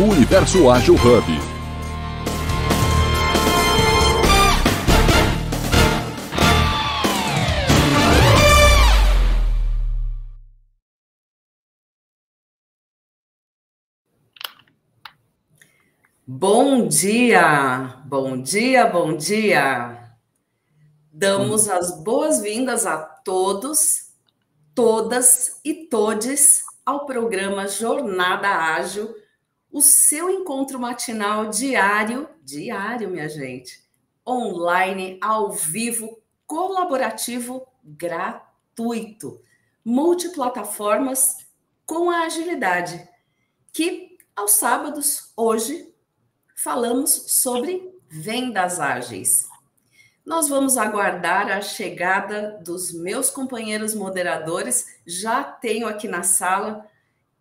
do Universo Ágil Hub. Bom dia, bom dia, bom dia. Damos as boas-vindas a todos, todas e todes ao programa Jornada Ágil, o seu encontro matinal diário, diário, minha gente, online, ao vivo, colaborativo, gratuito, multiplataformas com a agilidade, que aos sábados, hoje, falamos sobre vendas ágeis. Nós vamos aguardar a chegada dos meus companheiros moderadores. Já tenho aqui na sala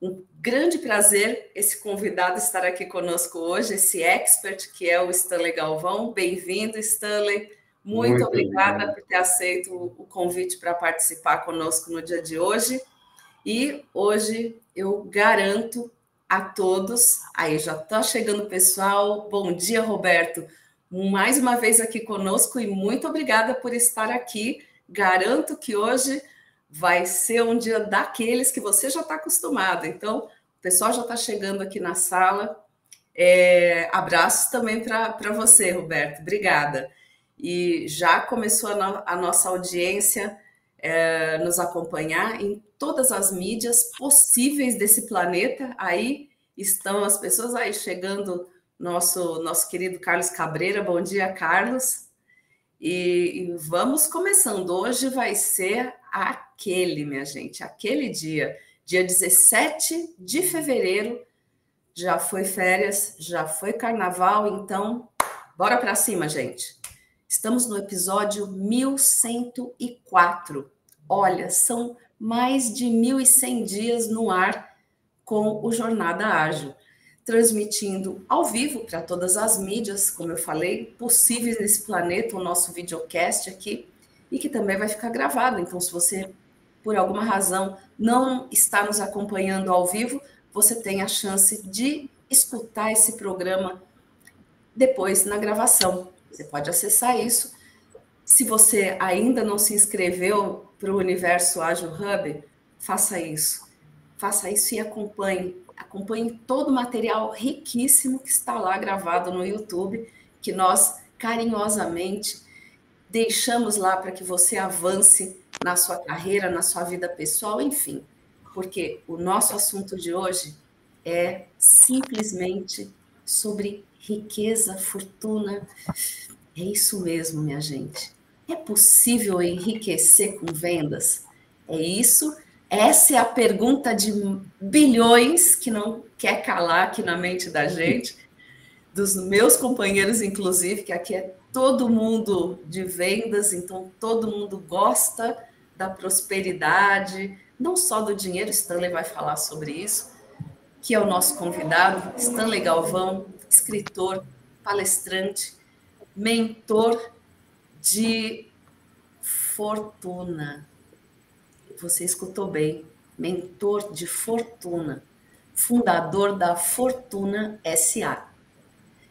um grande prazer esse convidado estar aqui conosco hoje, esse expert que é o Stanley Galvão. Bem-vindo, Stanley. Muito, Muito obrigada bem. por ter aceito o convite para participar conosco no dia de hoje. E hoje eu garanto a todos. Aí já está chegando o pessoal. Bom dia, Roberto. Mais uma vez aqui conosco e muito obrigada por estar aqui. Garanto que hoje vai ser um dia daqueles que você já está acostumado. Então, o pessoal já está chegando aqui na sala. É, abraços também para você, Roberto. Obrigada. E já começou a, no, a nossa audiência é, nos acompanhar em todas as mídias possíveis desse planeta. Aí estão as pessoas aí chegando, nosso, nosso querido Carlos Cabreira. Bom dia, Carlos. E, e vamos começando. Hoje vai ser aquele, minha gente, aquele dia, dia 17 de fevereiro. Já foi férias, já foi carnaval, então bora para cima, gente. Estamos no episódio 1104. Olha, são mais de 1.100 dias no ar com o Jornada Ágil, transmitindo ao vivo para todas as mídias, como eu falei, possíveis nesse planeta, o nosso videocast aqui, e que também vai ficar gravado. Então, se você, por alguma razão, não está nos acompanhando ao vivo, você tem a chance de escutar esse programa depois na gravação. Você pode acessar isso. Se você ainda não se inscreveu para o Universo Ágil Hub, faça isso. Faça isso e acompanhe. Acompanhe todo o material riquíssimo que está lá gravado no YouTube, que nós carinhosamente deixamos lá para que você avance na sua carreira, na sua vida pessoal, enfim. Porque o nosso assunto de hoje é simplesmente sobre riqueza, fortuna. É isso mesmo, minha gente. É possível enriquecer com vendas? É isso? Essa é a pergunta de bilhões que não quer calar aqui na mente da gente, dos meus companheiros, inclusive, que aqui é todo mundo de vendas, então todo mundo gosta da prosperidade, não só do dinheiro, Stanley vai falar sobre isso, que é o nosso convidado, Stanley Galvão, escritor, palestrante, mentor de fortuna. Você escutou bem, mentor de fortuna, fundador da Fortuna SA.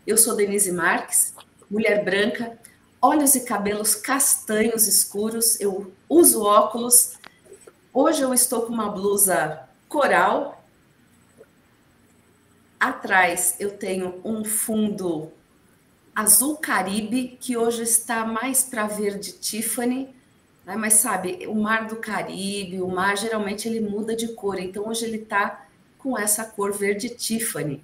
Eu sou Denise Marques, mulher branca, olhos e cabelos castanhos escuros, eu uso óculos. Hoje eu estou com uma blusa coral Atrás eu tenho um fundo azul Caribe, que hoje está mais para verde Tiffany, né? mas sabe, o mar do Caribe, o mar geralmente ele muda de cor, então hoje ele está com essa cor verde Tiffany.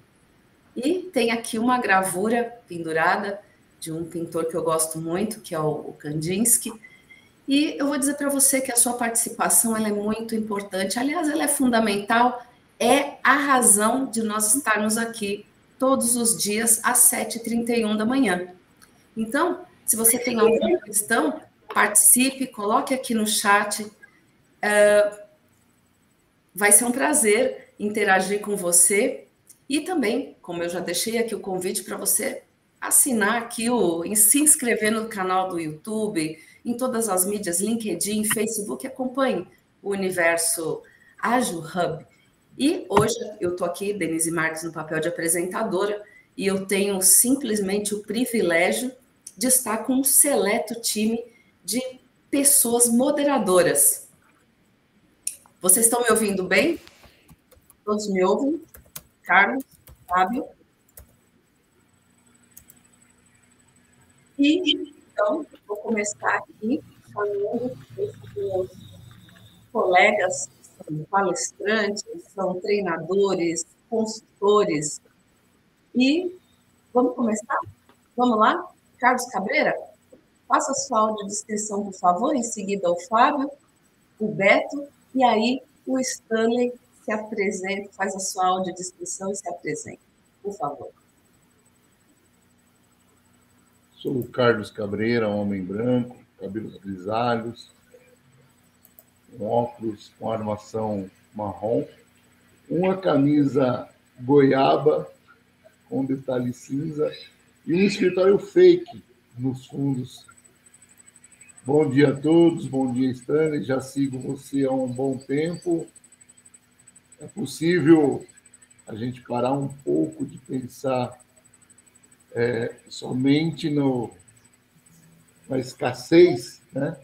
E tem aqui uma gravura pendurada de um pintor que eu gosto muito, que é o Kandinsky. E eu vou dizer para você que a sua participação é muito importante. Aliás, ela é fundamental é a razão de nós estarmos aqui todos os dias às 7h31 da manhã. Então, se você tem alguma questão, participe, coloque aqui no chat. É, vai ser um prazer interagir com você e também, como eu já deixei aqui o convite para você assinar aqui o, se inscrever no canal do YouTube, em todas as mídias, LinkedIn, Facebook, acompanhe o universo Ágil Hub E hoje eu estou aqui, Denise Marques, no papel de apresentadora, e eu tenho simplesmente o privilégio de estar com um seleto time de pessoas moderadoras. Vocês estão me ouvindo bem? Todos me ouvem? Carlos, Fábio? E então, vou começar aqui falando com meus colegas, palestrantes, são treinadores, consultores. E vamos começar? Vamos lá? Carlos Cabreira, faça sua audiodescrição, por favor, em seguida o Fábio, o Beto, e aí o Stanley se apresenta, faz a sua audiodescrição e se apresenta, por favor. Sou o Carlos Cabreira, homem branco, cabelos grisalhos, um óculos com armação marrom, uma camisa goiaba com detalhe cinza e um escritório fake nos fundos. Bom dia a todos, bom dia Stanley, já sigo você há um bom tempo. É possível a gente parar um pouco de pensar é, somente no, na escassez, né?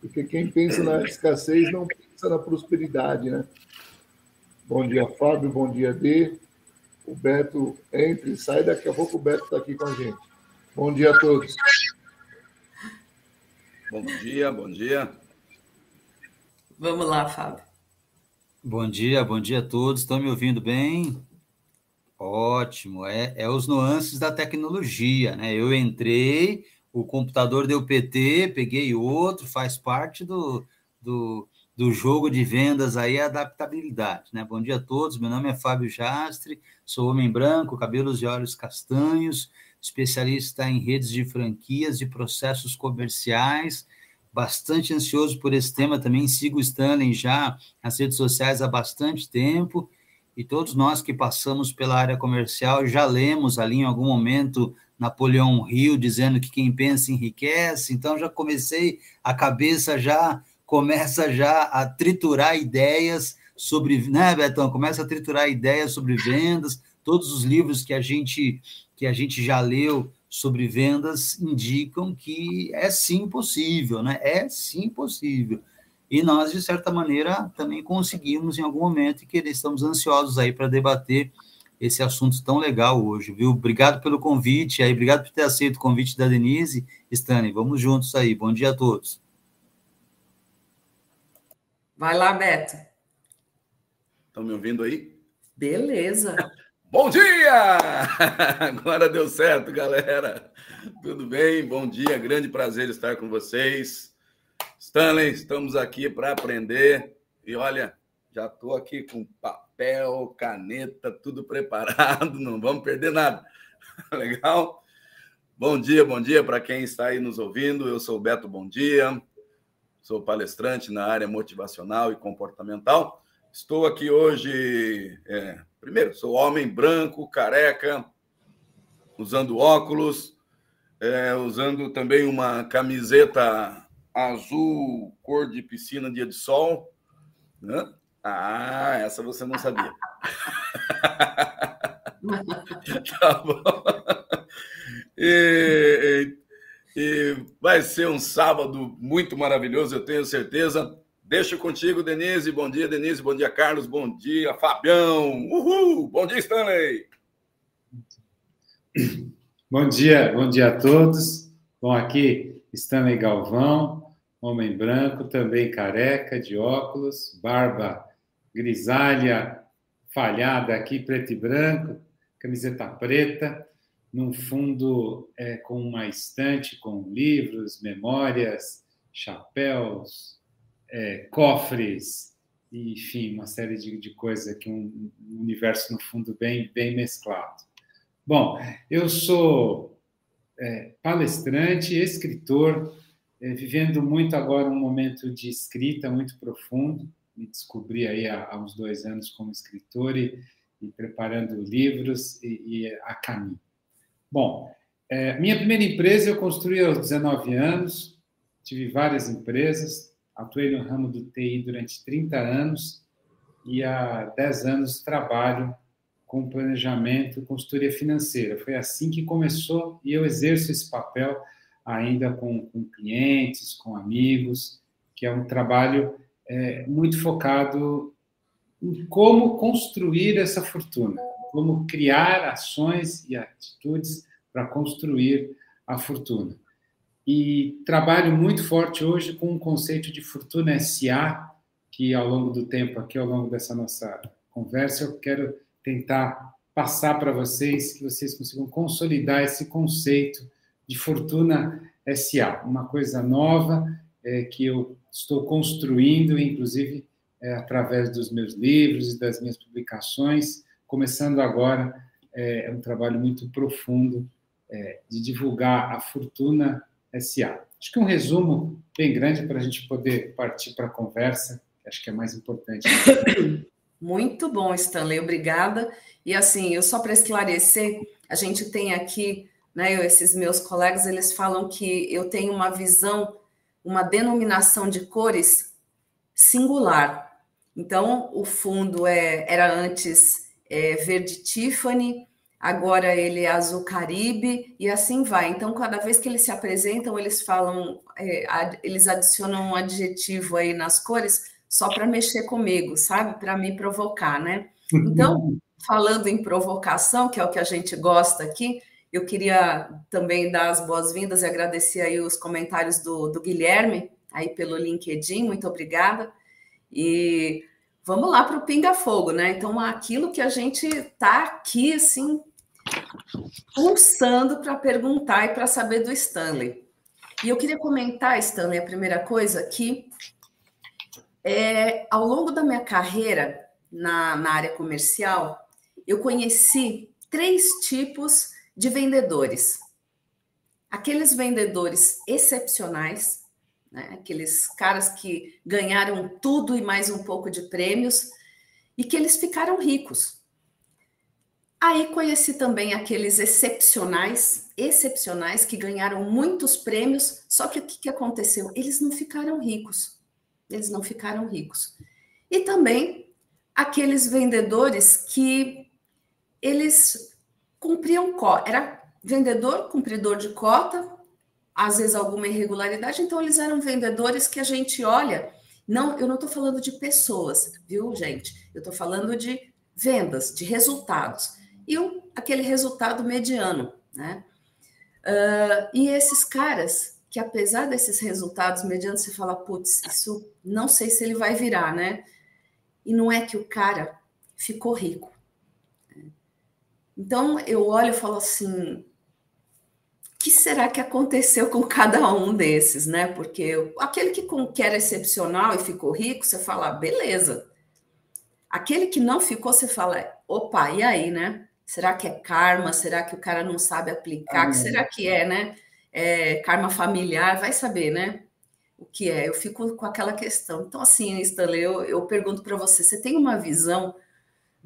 Porque quem pensa na escassez não pensa na prosperidade, né? Bom dia, Fábio. Bom dia, Dê. O Beto entra e sai. Daqui a pouco o Beto está aqui com a gente. Bom dia a todos. Bom dia, bom dia. Vamos lá, Fábio. Bom dia, bom dia a todos. Estão me ouvindo bem? Ótimo, é, é os nuances da tecnologia, né? Eu entrei, o computador deu PT, peguei outro, faz parte do, do, do jogo de vendas aí, a adaptabilidade, né? Bom dia a todos, meu nome é Fábio Jastre, sou homem branco, cabelos e olhos castanhos, especialista em redes de franquias e processos comerciais, bastante ansioso por esse tema também, sigo o Stanley já nas redes sociais há bastante tempo, e todos nós que passamos pela área comercial já lemos ali em algum momento Napoleão Hill dizendo que quem pensa enriquece, então já comecei, a cabeça já começa já a triturar ideias sobre, né, Betão? Começa a triturar ideias sobre vendas, todos os livros que a gente que a gente já leu sobre vendas indicam que é sim possível, né? É sim possível. E nós, de certa maneira, também conseguimos em algum momento e que estamos ansiosos aí para debater esse assunto tão legal hoje, viu? Obrigado pelo convite aí, obrigado por ter aceito o convite da Denise. Stanley, vamos juntos aí. Bom dia a todos. Vai lá, Beto. Estão me ouvindo aí? Beleza. Bom dia! Agora deu certo, galera. Tudo bem? Bom dia, grande prazer estar com vocês. Stanley, estamos aqui para aprender. E olha, já estou aqui com papel, caneta, tudo preparado, não vamos perder nada. Legal? Bom dia, bom dia para quem está aí nos ouvindo. Eu sou o Beto Bom Dia, sou palestrante na área motivacional e comportamental. Estou aqui hoje, é, primeiro, sou homem branco, careca, usando óculos, é, usando também uma camiseta azul, cor de piscina, dia de sol. Né? Ah, essa você não sabia. tá bom. E, e, e, vai ser um sábado muito maravilhoso, eu tenho certeza. Deixo contigo, Denise. Bom dia, Denise. Bom dia, Carlos. Bom dia, Fabião. Uhul! Bom dia, Stanley. Bom dia, bom dia a todos. Bom, aqui Stanley Galvão, homem branco, também careca, de óculos, barba grisalha, falhada aqui, preto e branco, camiseta preta, num fundo é, com uma estante com livros, memórias, chapéus, é, cofres, enfim, uma série de, de coisas aqui, um, um universo no fundo bem, bem mesclado. Bom, eu sou é, palestrante, escritor, vivendo muito agora um momento de escrita muito profundo. Me descobri aí há, há uns dois anos como escritor e, e preparando livros e, e, a caminho. Bom, é, minha primeira empresa eu construí aos 19 anos, tive várias empresas, atuei no ramo do TI durante 30 anos e há 10 anos trabalho com planejamento, consultoria financeira. Foi assim que começou e eu exerço esse papel ainda com, com clientes, com amigos, que é um trabalho é, muito focado em como construir essa fortuna, como criar ações e atitudes para construir a fortuna. E trabalho muito forte hoje com o conceito de fortuna SA, que ao longo do tempo, aqui ao longo dessa nossa conversa, eu quero tentar passar para vocês, que vocês consigam consolidar esse conceito de Fortuna SA, uma coisa nova é, que eu estou construindo, inclusive é, através dos meus livros e das minhas publicações, começando agora, é, é um trabalho muito profundo é, de divulgar a Fortuna SA. Acho que um resumo bem grande para a gente poder partir para a conversa, que acho que é mais importante. Muito bom, Stanley, obrigada. E assim, eu só para esclarecer, a gente tem aqui, né, eu, esses meus colegas, eles falam que eu tenho uma visão, uma denominação de cores singular. Então, o fundo é, era antes é, verde Tiffany, agora ele é azul Caribe, e assim vai. Então, cada vez que eles se apresentam, eles falam, é, ad, eles adicionam um adjetivo aí nas cores só para mexer comigo, sabe? Para me provocar, né? Então, falando em provocação, que é o que a gente gosta aqui, eu queria também dar as boas-vindas e agradecer aí os comentários do, do Guilherme, aí pelo LinkedIn, muito obrigada. E vamos lá para o Pinga Fogo, né? Então, aquilo que a gente está aqui, assim, pulsando para perguntar e para saber do Stanley. E eu queria comentar, Stanley, a primeira coisa, que é, ao longo da minha carreira na, na área comercial, eu conheci três tipos de vendedores. Aqueles vendedores excepcionais, né? aqueles caras que ganharam tudo e mais um pouco de prêmios e que eles ficaram ricos. Aí conheci também aqueles excepcionais, excepcionais que ganharam muitos prêmios, só que o que, aconteceu? Eles não ficaram ricos eles não ficaram ricos. E também aqueles vendedores que eles cumpriam cota, era vendedor, cumpridor de cota, às vezes alguma irregularidade, então eles eram vendedores que a gente olha, não, eu não estou falando de pessoas, viu, gente? Eu estou falando de vendas, de resultados. E um, aquele resultado mediano, né? Uh, e esses caras, que apesar desses resultados medianos, você fala, putz, isso não sei se ele vai virar, né? E não é que o cara ficou rico. Então eu olho e falo assim, o que será que aconteceu com cada um desses, né? Porque aquele que, que era excepcional e ficou rico, você fala, beleza. Aquele que não ficou, você fala, opa, e aí, né? Será que é karma? Será que o cara não sabe aplicar? Ah, que será que é, né? é, karma familiar, vai saber, né? O que é? Eu fico com aquela questão. Então, assim, Stanley, eu, eu pergunto para você: você tem uma visão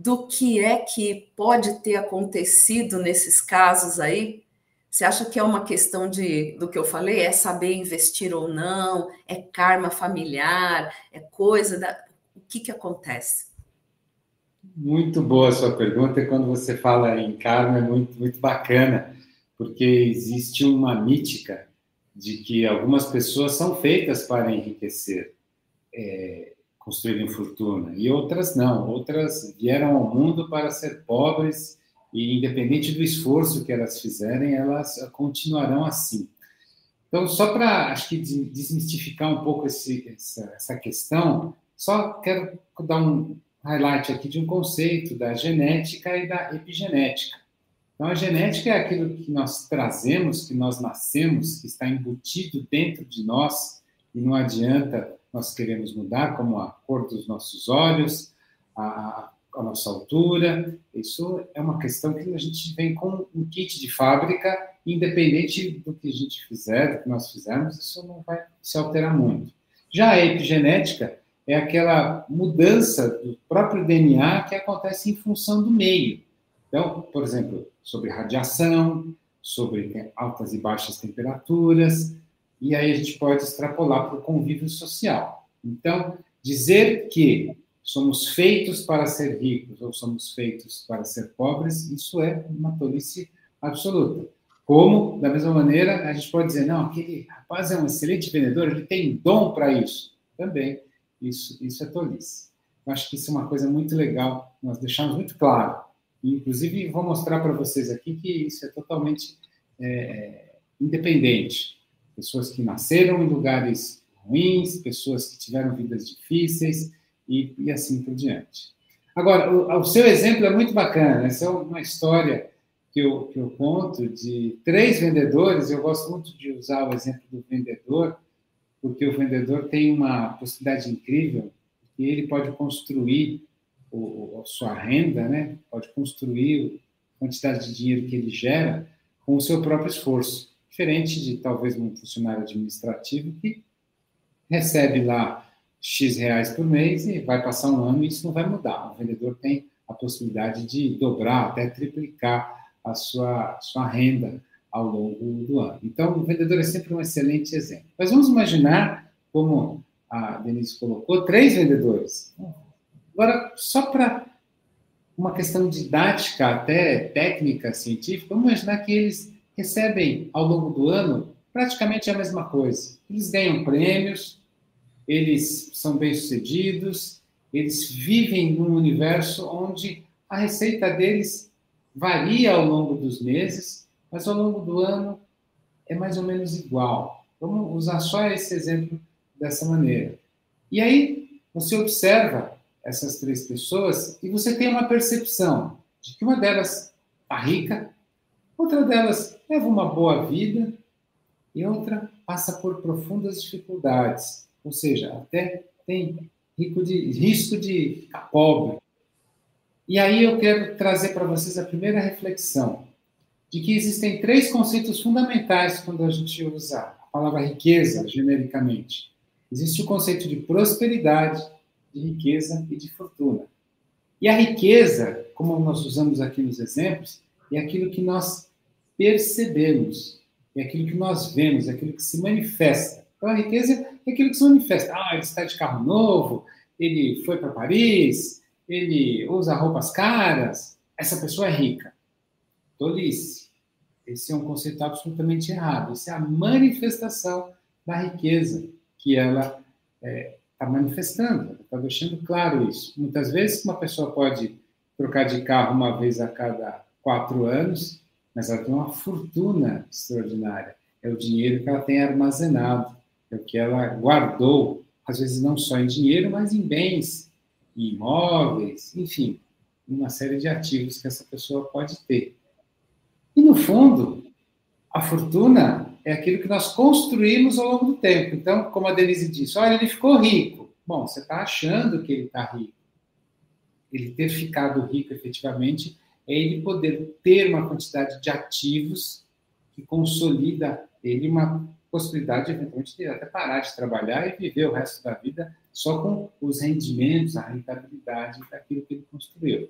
do que é que pode ter acontecido nesses casos aí? Você acha que é uma questão de do que eu falei? É saber investir ou não? É karma familiar? É coisa da. O que, que acontece? Muito boa a sua pergunta. Quando você fala em karma, é muito, muito bacana porque existe uma mítica de que algumas pessoas são feitas para enriquecer, é, construírem fortuna, e outras não. Outras vieram ao mundo para ser pobres e, independente do esforço que elas fizerem, elas continuarão assim. Então, só para, acho que, desmistificar um pouco esse, essa, essa questão, só quero dar um highlight aqui de um conceito da genética e da epigenética. Então, a genética é aquilo que nós trazemos, que nós nascemos, que está embutido dentro de nós, e não adianta nós queremos mudar, como a cor dos nossos olhos, a, a nossa altura. Isso é uma questão que a gente vem com um kit de fábrica, independente do que a gente fizer, do que nós fizermos, isso não vai se alterar muito. Já a epigenética é aquela mudança do próprio DNA que acontece em função do meio. Então, por exemplo, sobre radiação, sobre altas e baixas temperaturas, e aí a gente pode extrapolar para o convívio social. Então, dizer que somos feitos para ser ricos ou somos feitos para ser pobres, isso é uma tolice absoluta. Como, da mesma maneira, a gente pode dizer, não, aquele rapaz é um excelente vendedor, ele tem dom para isso. Também, isso, isso é tolice. Eu acho que isso é uma coisa muito legal, nós deixamos muito claro. Inclusive, vou mostrar para vocês aqui que isso é totalmente é, independente. Pessoas que nasceram em lugares ruins, pessoas que tiveram vidas difíceis e, e assim por diante. Agora, o, o, seu exemplo é muito bacana. Essa é uma história que eu, que eu conto de três vendedores. Eu gosto muito de usar o exemplo do vendedor, porque o vendedor tem uma possibilidade incrível que ele pode construir o, a sua renda, né? pode construir a quantidade de dinheiro que ele gera com o seu próprio esforço. Diferente de talvez um funcionário administrativo que recebe lá X reais por mês e vai passar um ano e isso não vai mudar. O vendedor tem a possibilidade de dobrar, até triplicar a sua, sua renda ao longo do ano. Então, o vendedor é sempre um excelente exemplo. Mas vamos imaginar, como a Denise colocou, três vendedores. Agora, só para uma questão didática, até técnica, científica, vamos imaginar que eles recebem ao longo do ano praticamente a mesma coisa. Eles ganham prêmios, eles são bem-sucedidos, eles vivem num universo onde a receita deles varia ao longo dos meses, mas ao longo do ano é mais ou menos igual. Vamos usar só esse exemplo dessa maneira. E aí você observa essas três pessoas e você tem uma percepção de que uma delas está rica, outra delas leva uma boa vida e outra passa por profundas dificuldades, ou seja, até tem de, risco de ficar pobre. E aí eu quero trazer para vocês a primeira reflexão de que existem três conceitos fundamentais quando a gente usa a palavra riqueza genericamente. Existe o conceito de prosperidade, de riqueza e de fortuna. E a riqueza, como nós usamos aqui nos exemplos, é aquilo que nós percebemos, é aquilo que nós vemos, é aquilo que se manifesta. Então a riqueza é aquilo que se manifesta. Ah, ele está de carro novo, ele foi para Paris, ele usa roupas caras, essa pessoa é rica. Tolice. Esse é um conceito absolutamente errado. Isso é a manifestação da riqueza que ela é, está manifestando, está deixando claro isso. Muitas vezes uma pessoa pode trocar de carro uma vez a cada quatro anos, mas ela tem uma fortuna extraordinária. É o dinheiro que ela tem armazenado, é o que ela guardou, às vezes não só em dinheiro, mas em bens, em imóveis, enfim, uma série de ativos que essa pessoa pode ter. E no fundo, a fortuna é aquilo que nós construímos ao longo do tempo. Então, como a Denise disse, olha, ele ficou rico. Bom, você está achando que ele está rico. Ele ter ficado rico efetivamente é ele poder ter uma quantidade de ativos que consolida ele uma possibilidade, eventualmente, de até parar de trabalhar e viver o resto da vida só com os rendimentos, a rentabilidade daquilo que ele construiu.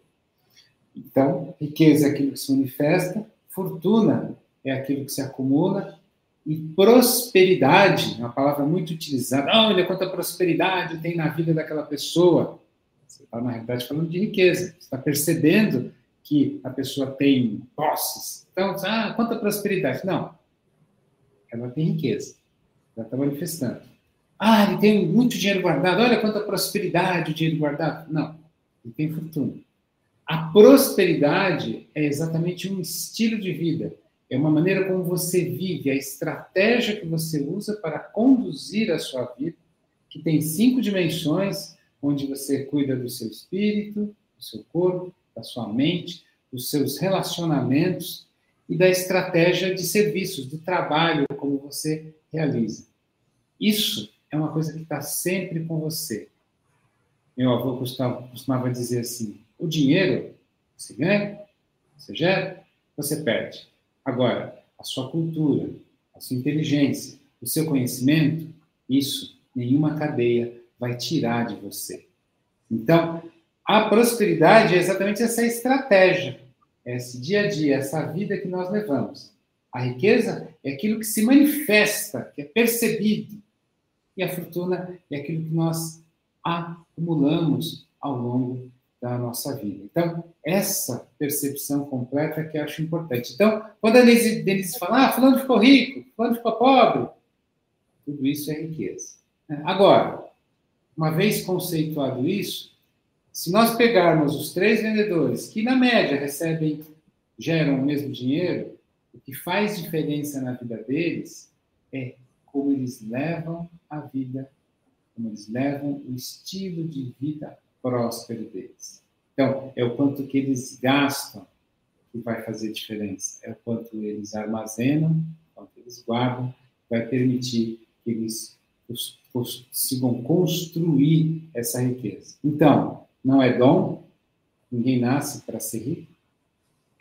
Então, riqueza é aquilo que se manifesta, fortuna é aquilo que se acumula e prosperidade, uma palavra muito utilizada. Olha quanta prosperidade tem na vida daquela pessoa. Você está, na realidade, falando de riqueza. Você está percebendo que a pessoa tem posses. Então, ah, quanta prosperidade. Não. Ela tem riqueza. Ela está manifestando. Ah, ele tem muito dinheiro guardado. Olha quanta prosperidade o dinheiro guardado. Não. Ele tem fortuna. A prosperidade é exatamente um estilo de vida é uma maneira como você vive, a estratégia que você usa para conduzir a sua vida, que tem cinco dimensões, onde você cuida do seu espírito, do seu corpo, da sua mente, dos seus relacionamentos e da estratégia de serviços, do trabalho, como você realiza. Isso é uma coisa que está sempre com você. Meu avô costumava dizer assim: o dinheiro você ganha, você gera, você perde. Agora, a sua cultura, a sua inteligência, o seu conhecimento, isso nenhuma cadeia vai tirar de você. Então, a prosperidade é exatamente essa estratégia, esse dia a dia, essa vida que nós levamos. A riqueza é aquilo que se manifesta, que é percebido. E a fortuna é aquilo que nós acumulamos ao longo da nossa vida. Então, essa percepção completa que eu acho importante. Então, quando a Denise, Denise fala, ah, fulano ficou rico, fulano ficou pobre, tudo isso é riqueza. Agora, uma vez conceituado isso, se nós pegarmos os três vendedores que, na média, recebem, geram o mesmo dinheiro, o que faz diferença na vida deles é como eles levam a vida, como eles levam o estilo de vida próspero deles. Então, é o quanto que eles gastam que vai fazer diferença. É o quanto eles armazenam, o quanto eles guardam, vai permitir que eles consigam construir essa riqueza. Então, não é dom, ninguém nasce para ser rico,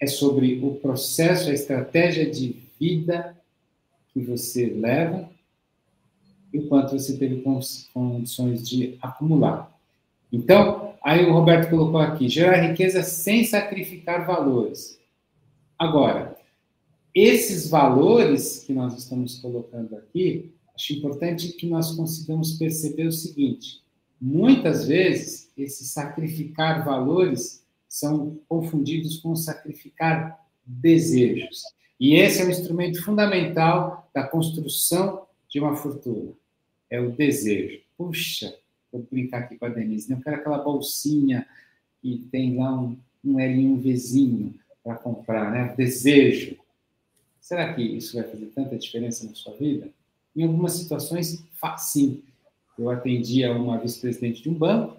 é sobre o processo, a estratégia de vida que você leva e o quanto você teve condições de acumular. Então, aí o Roberto colocou aqui, gerar riqueza sem sacrificar valores. Agora, esses valores que nós estamos colocando aqui, acho importante que nós consigamos perceber o seguinte: muitas vezes, esse sacrificar valores são confundidos com sacrificar desejos. E esse é um instrumento fundamental da construção de uma fortuna. É o desejo. Puxa, vou brincar aqui com a Denise, né? eu quero aquela bolsinha que tem lá um, um L um Vzinho para comprar, né? Desejo. Será que isso vai fazer tanta diferença na sua vida? Em algumas situações, sim. Eu atendia uma vice-presidente de um banco,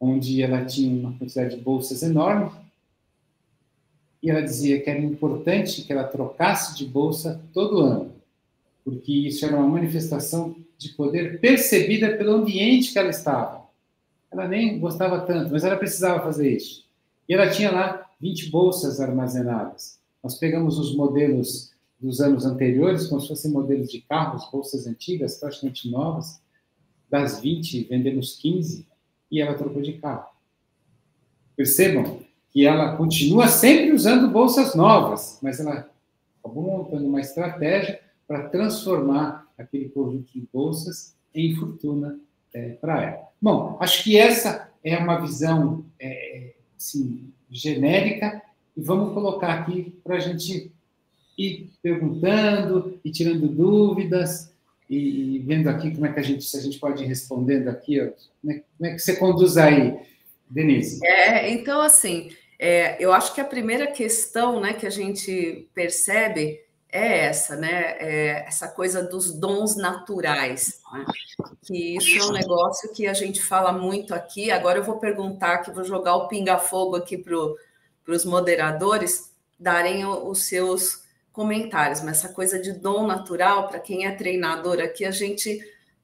onde ela tinha uma quantidade de bolsas enorme, e ela dizia que era importante que ela trocasse de bolsa todo ano, porque isso era uma manifestação de poder percebida pelo ambiente que ela estava. Ela nem gostava tanto, mas ela precisava fazer isso. E ela tinha lá 20 bolsas armazenadas. Nós pegamos os modelos dos anos anteriores, como se fossem modelos de carros, bolsas antigas, praticamente novas. Das 20, vendemos 15 e ela trocou de carro. Percebam que ela continua sempre usando bolsas novas, mas ela acabou montando uma estratégia para transformar aquele conjunto de bolsas em fortuna é, para ela. Bom, acho que essa é uma visão é, assim, genérica e vamos colocar aqui para a gente ir perguntando e tirando dúvidas e, vendo aqui como é que a gente, se a gente pode ir respondendo aqui, ó, como, é, como é que você conduz aí, Denise? É, então, assim, é, eu acho que a primeira questão né, que a gente percebe é essa, né? É essa coisa dos dons naturais, né? que isso é um negócio que a gente fala muito aqui. Agora eu vou perguntar, que vou jogar o pinga-fogo aqui para os moderadores darem os seus comentários, mas essa coisa de dom natural, para quem é treinador aqui, a gente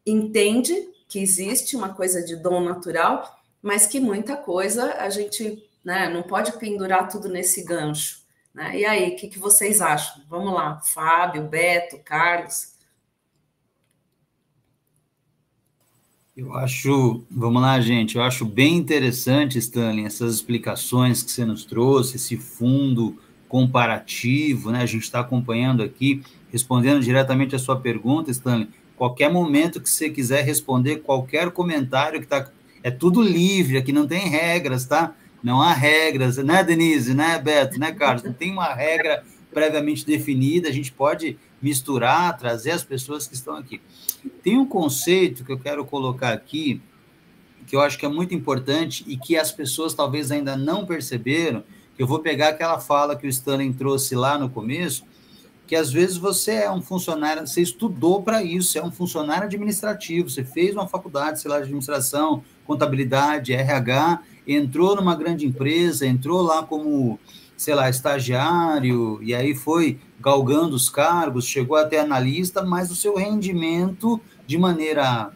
entende que existe uma coisa de dom natural, mas que muita coisa a gente né, não pode pendurar tudo nesse gancho. Né? E aí, o que, que vocês acham? Vamos lá, Fábio, Beto, Carlos. Eu acho, vamos lá, gente, eu acho bem interessante, Stanley, essas explicações que você nos trouxe, esse fundo comparativo, né? A gente está acompanhando aqui, respondendo diretamente a sua pergunta, Stanley. Qualquer momento que você quiser responder, qualquer comentário que tá, é tudo livre, aqui não tem regras, tá? Não há regras, né, Denise, né, Beto, né, Carlos? Não tem uma regra previamente definida, a gente pode misturar, trazer as pessoas que estão aqui. Tem um conceito que eu quero colocar aqui, que eu acho que é muito importante e que as pessoas talvez ainda não perceberam, eu vou pegar aquela fala que o Stanley trouxe lá no começo, que às vezes você é um funcionário, você estudou para isso, você é um funcionário administrativo, você fez uma faculdade, sei lá, de administração, contabilidade, RH, entrou numa grande empresa, entrou lá como, sei lá, estagiário, e aí foi galgando os cargos, chegou até analista, mas o seu rendimento de maneira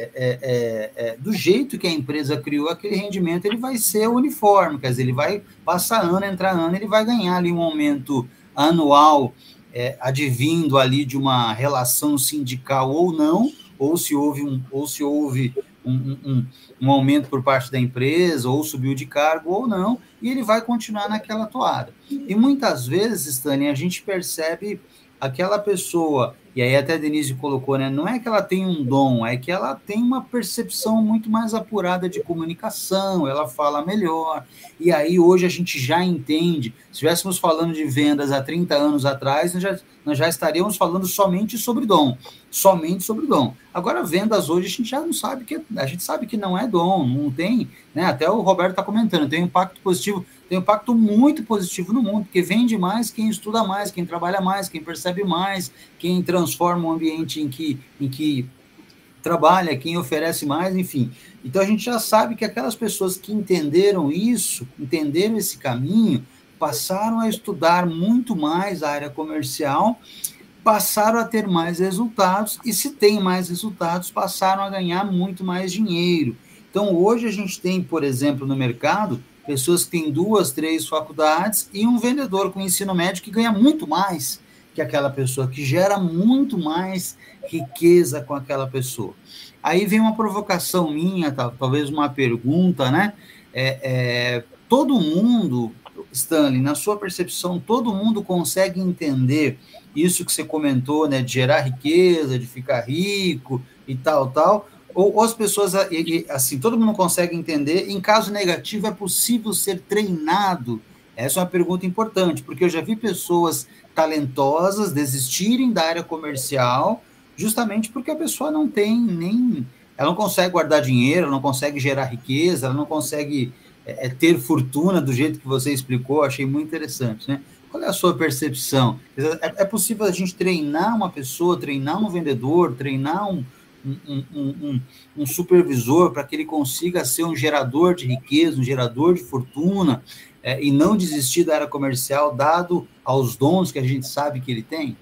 é, é, é, é, do jeito que a empresa criou aquele rendimento, ele vai ser uniforme, quer dizer, ele vai passar ano, entrar ano, ele vai ganhar ali um aumento anual, é, advindo ali de uma relação sindical ou não, ou se houve um, ou se houve um, um, um aumento por parte da empresa, ou subiu de cargo ou não, e ele vai continuar naquela toada. E muitas vezes, Stani, a gente percebe aquela pessoa E aí até a Denise colocou, né? Não é que ela tem um dom, é que ela tem uma percepção muito mais apurada de comunicação, ela fala melhor. E aí hoje a gente já entende. Se estivéssemos falando de vendas há 30 anos atrás, nós já, nós já estaríamos falando somente sobre dom. Somente sobre dom. Agora, vendas hoje a gente já não sabe que a gente sabe que não é dom, não tem, né? Até o Roberto está comentando, tem um impacto positivo tem um impacto muito positivo no mundo, porque vende mais quem estuda mais, quem trabalha mais, quem percebe mais, quem transforma o ambiente em que, em que trabalha, quem oferece mais, enfim. Então a gente já sabe que aquelas pessoas que entenderam isso, entenderam esse caminho, passaram a estudar muito mais a área comercial, passaram a ter mais resultados, e se tem mais resultados, passaram a ganhar muito mais dinheiro. Então hoje a gente tem, por exemplo, no mercado, pessoas que têm duas, três faculdades e um vendedor com ensino médio que ganha muito mais que aquela pessoa, que gera muito mais riqueza com aquela pessoa. Aí vem uma provocação minha, talvez uma pergunta, né? É, é, todo mundo, Stanley, na sua percepção, todo mundo consegue entender isso que você comentou, né? De gerar riqueza, de ficar rico e tal, tal, ou, ou as pessoas, assim, todo mundo consegue entender, em caso negativo, é possível ser treinado? Essa é uma pergunta importante, porque eu já vi pessoas talentosas desistirem da área comercial, justamente porque a pessoa não tem nem. Ela não consegue guardar dinheiro, ela não consegue gerar riqueza, ela não consegue é, é ter fortuna do jeito que você explicou, achei muito interessante, né? Qual é a sua percepção? É, é possível a gente treinar uma pessoa, treinar um vendedor, treinar um, um, um, um supervisor para que ele consiga ser um gerador de riqueza, um gerador de fortuna, é, e não desistir da área comercial, dado aos dons que a gente sabe que ele tem?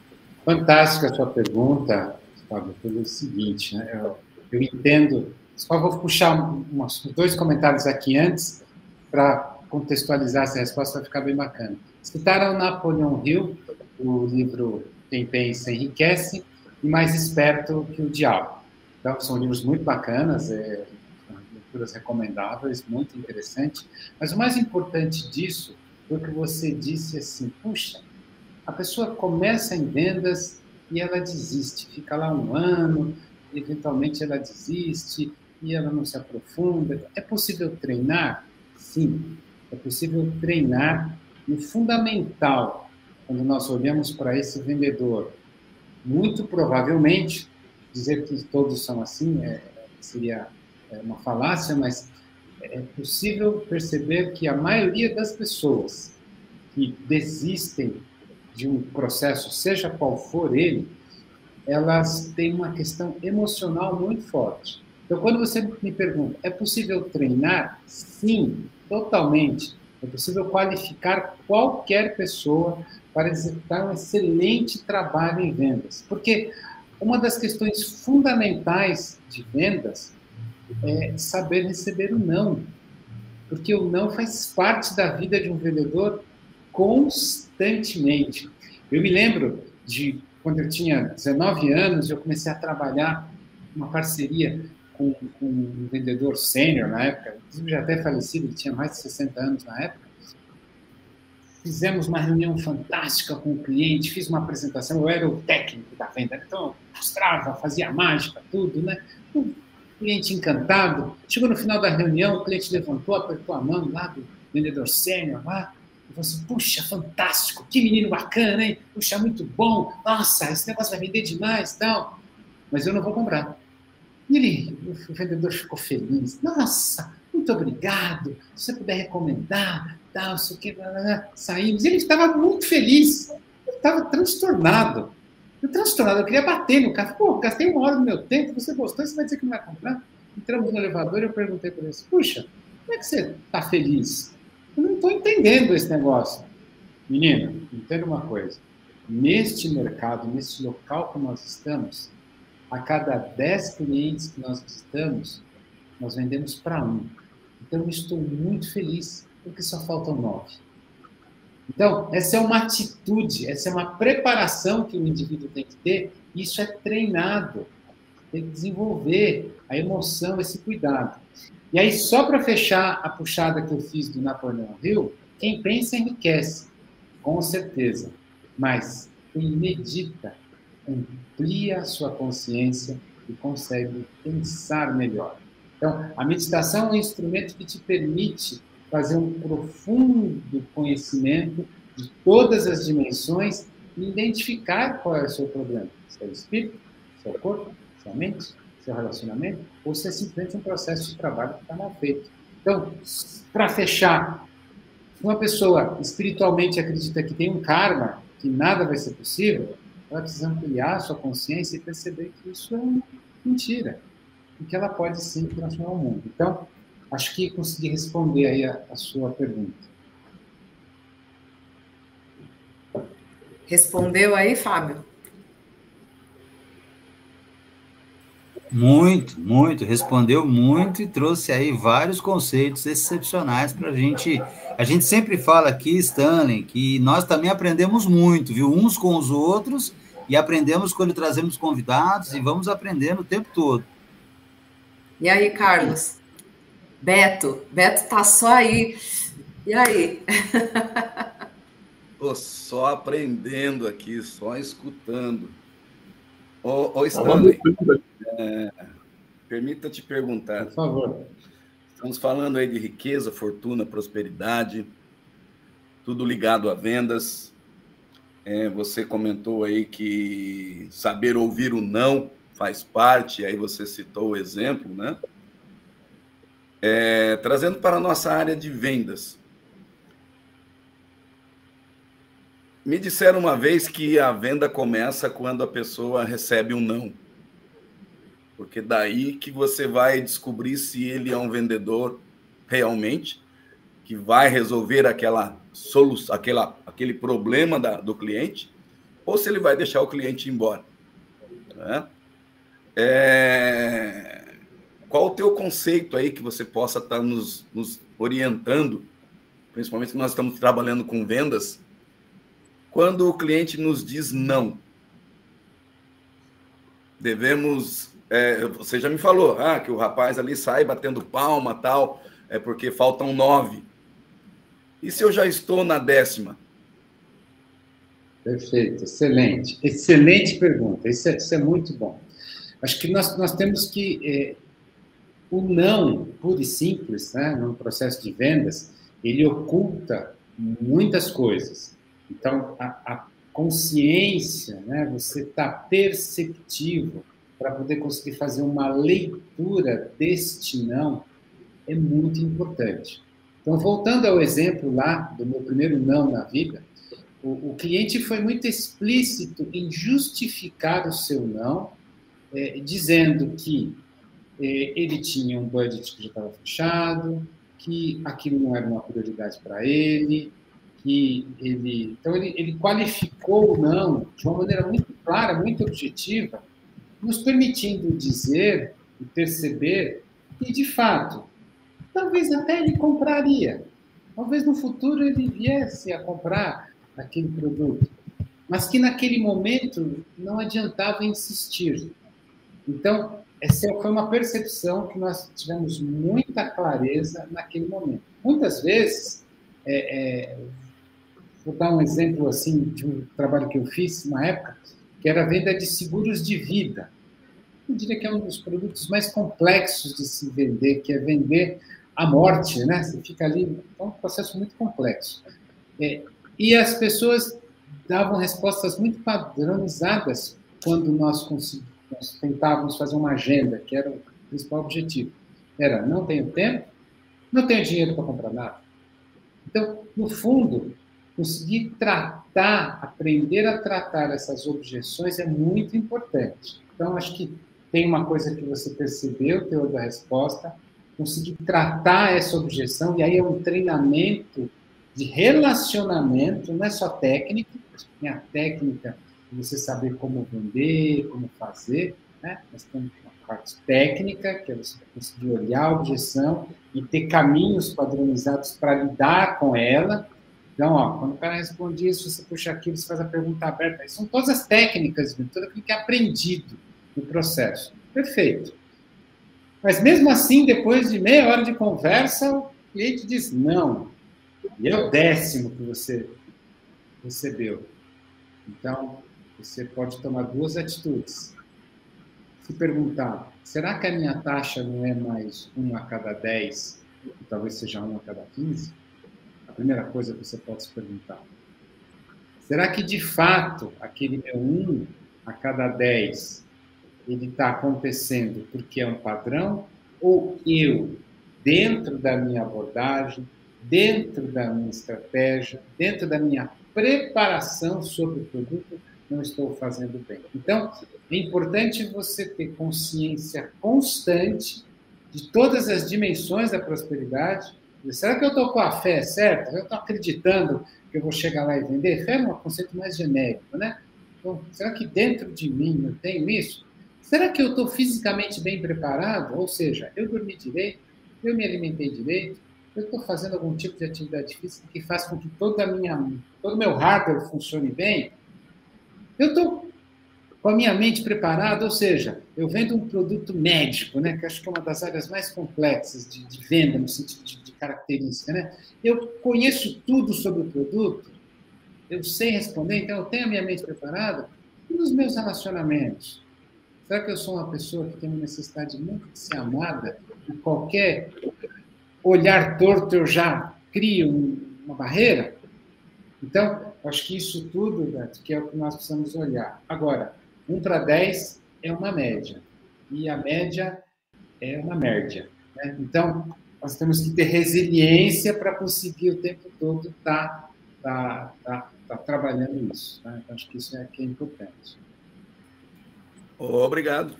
Fantástica a sua pergunta, Fábio, pelo seguinte, né? eu, eu entendo, só vou puxar umas, dois comentários aqui antes, para contextualizar essa resposta, vai ficar bem bacana. Citaram Napoleão Hill, o livro Quem Pensa Enriquece, e Mais Esperto que o Diabo. Então, são livros muito bacanas, é, leituras recomendáveis, muito interessante. Mas o mais importante disso foi que você disse assim: puxa, a pessoa começa em vendas e ela desiste, fica lá um ano, eventualmente ela desiste e ela não se aprofunda. É possível treinar? Sim, é possível treinar no fundamental, quando nós olhamos para esse vendedor. Muito provavelmente, dizer que todos são assim é, seria é, uma falácia, mas é possível perceber que a maioria das pessoas que desistem de um processo, seja qual for ele, elas têm uma questão emocional muito forte. Então, quando você me pergunta, é possível treinar? Sim, totalmente. É possível qualificar qualquer pessoa para executar um excelente trabalho em vendas. Porque uma das questões fundamentais de vendas é saber receber o não. Porque o não faz parte da vida de um vendedor constantemente. Eu me lembro de quando eu tinha 19 anos, eu comecei a trabalhar uma parceria com, com um vendedor sênior na época, já até falecido, ele tinha mais de 60 anos na época fizemos uma reunião fantástica com o cliente, fiz uma apresentação, eu era o técnico da venda, então mostrava, fazia mágica, tudo, né? O cliente encantado. Chegou no final da reunião, o cliente levantou, apertou a mão lá do vendedor sênior lá, e falou assim, puxa, fantástico, que menino bacana, hein? Puxa, muito bom, nossa, esse negócio vai vender demais tal, mas eu não vou comprar. E ele, o vendedor ficou feliz, nossa, muito obrigado, se você puder recomendar, tal, isso aqui, saímos. Ele estava muito feliz, ele estava transtornado. Eu transtornado, eu queria bater no carro. Pô, gastei uma hora do meu tempo, você gostou, você vai dizer que não vai comprar? Entramos no elevador e eu perguntei para ele, puxa, como é que você está feliz? Eu não estou entendendo esse negócio. Menino, entenda uma coisa. Neste mercado, neste local que nós estamos, a cada 10 clientes que nós visitamos, nós vendemos para um. Então, eu estou muito feliz, porque só faltam nove. Então, essa é uma atitude, essa é uma preparação que o indivíduo tem que ter, isso é treinado, tem que desenvolver a emoção, esse cuidado. E aí, só para fechar a puxada que eu fiz do Napoleão Hill, quem pensa enriquece, com certeza, mas quem medita amplia a sua consciência e consegue pensar melhor. Então, a meditação é um instrumento que te permite fazer um profundo conhecimento de todas as dimensões e identificar qual é o seu problema. Se é o espírito, se é corpo, se é mente, se é relacionamento, ou se é simplesmente um processo de trabalho que está mal feito. Então, para fechar, uma pessoa espiritualmente acredita que tem um karma, que nada vai ser possível, ela precisa ampliar sua consciência e perceber que isso é uma mentira. E que ela pode sim transformar o mundo. Então, acho que consegui responder aí a, a sua pergunta. Respondeu aí, Fábio? Muito, muito, respondeu muito e trouxe aí vários conceitos excepcionais para a gente. A gente sempre fala aqui, Stanley, que nós também aprendemos muito, viu? Uns com os outros e aprendemos quando trazemos convidados e vamos aprendendo o tempo todo. E aí, Carlos? Beto, Beto tá só aí. E aí? Tô só aprendendo aqui, só escutando. Ô, ô Stanley, é, permita te perguntar. Por favor. Estamos falando aí de riqueza, fortuna, prosperidade, tudo ligado a vendas. É, você comentou aí que saber ouvir o não faz parte, aí você citou o exemplo, né? É, trazendo para a nossa área de vendas. Me disseram uma vez que a venda começa quando a pessoa recebe um não. Porque daí que você vai descobrir se ele é um vendedor realmente, que vai resolver aquela solução, aquela, aquele problema da, do cliente, ou se ele vai deixar o cliente embora. Né? É... Qual o teu conceito aí que você possa estar nos, nos orientando, principalmente que nós estamos trabalhando com vendas, quando o cliente nos diz não, devemos. É, você já me falou ah, que o rapaz ali sai batendo palma tal, é porque faltam nove. E se eu já estou na décima? Perfeito, excelente. Excelente pergunta. Isso é, isso é muito bom. Acho que nós, nós temos que. É, o não, puro e simples, né, no processo de vendas, ele oculta muitas coisas. Então, a, a consciência, né, você está perceptivo para poder conseguir fazer uma leitura deste não, é muito importante. Então, voltando ao exemplo lá do meu primeiro não na vida, o, o cliente foi muito explícito em justificar o seu não, é, dizendo que é, ele tinha um budget que já estava fechado, que aquilo não era uma prioridade para ele, que ele. Então, ele, ele qualificou o não de uma maneira muito clara, muito objetiva, nos permitindo dizer e perceber que, de fato, talvez até ele compraria. Talvez no futuro ele viesse a comprar aquele produto, mas que naquele momento não adiantava insistir. Então, essa foi uma percepção que nós tivemos muita clareza naquele momento. Muitas vezes, é, é, Vou dar um exemplo assim de um trabalho que eu fiz na época, que era a venda de seguros de vida. Eu diria que é um dos produtos mais complexos de se vender, que é vender a morte, né? Você fica ali, é um processo muito complexo. É, e as pessoas davam respostas muito padronizadas quando nós, nós tentávamos fazer uma agenda, que era o principal objetivo. Era, não tenho tempo, não tenho dinheiro para comprar nada. Então, no fundo, conseguir tratar, aprender a tratar essas objeções é muito importante. Então, acho que tem uma coisa que você percebeu, teor da resposta, conseguir tratar essa objeção, e aí é um treinamento de relacionamento, não é só técnica, tem a técnica de você saber como vender, como fazer, né? mas tem uma parte técnica, que é você conseguir olhar a objeção e ter caminhos padronizados para lidar com ela, então, ó, quando o cara responde isso, você puxa aquilo, você faz a pergunta aberta. São todas as técnicas, tudo aquilo que é aprendido no processo. Perfeito. Mas mesmo assim, depois de meia hora de conversa, o cliente diz não. E é o décimo que você recebeu. Então, você pode tomar duas atitudes. Se perguntar, será que a minha taxa não é mais um a cada 10, e talvez seja um a cada 15? Primeira coisa que você pode se perguntar. Será que de fato aquele meu um a cada 10 ele está acontecendo porque é um padrão ou eu, dentro da minha abordagem, dentro da minha estratégia, dentro da minha preparação sobre o produto, não estou fazendo bem. Então, é importante você ter consciência constante de todas as dimensões da prosperidade. Será que eu estou com a fé certa? Eu estou acreditando que eu vou chegar lá e vender? Fé é um conceito mais genérico, né? Então, será que dentro de mim eu tenho isso? Será que eu estou fisicamente bem preparado? Ou seja, eu dormi direito, eu me alimentei direito, eu estou fazendo algum tipo de atividade física que faz com que toda a minha, todo o meu hardware funcione bem? Eu estou com a minha mente preparada, ou seja, eu vendo um produto médico, né, que acho que é uma das áreas mais complexas de, de venda no sentido de, característica, né? Eu conheço tudo sobre o produto, eu sei responder, então eu tenho a minha mente preparada. E nos meus relacionamentos? Será que eu sou uma pessoa que tem uma necessidade muito de ser amada e qualquer olhar torto eu já crio uma barreira? Então, acho que isso tudo, Beto, que é o que nós precisamos olhar. Agora, 1 para 10 é uma média. E a média é uma média. Né? Então, nós temos que ter resiliência para conseguir o tempo todo estar tá, tá, tá está trabalhando isso. Né? Então, acho que isso é, que é importante. Obrigado.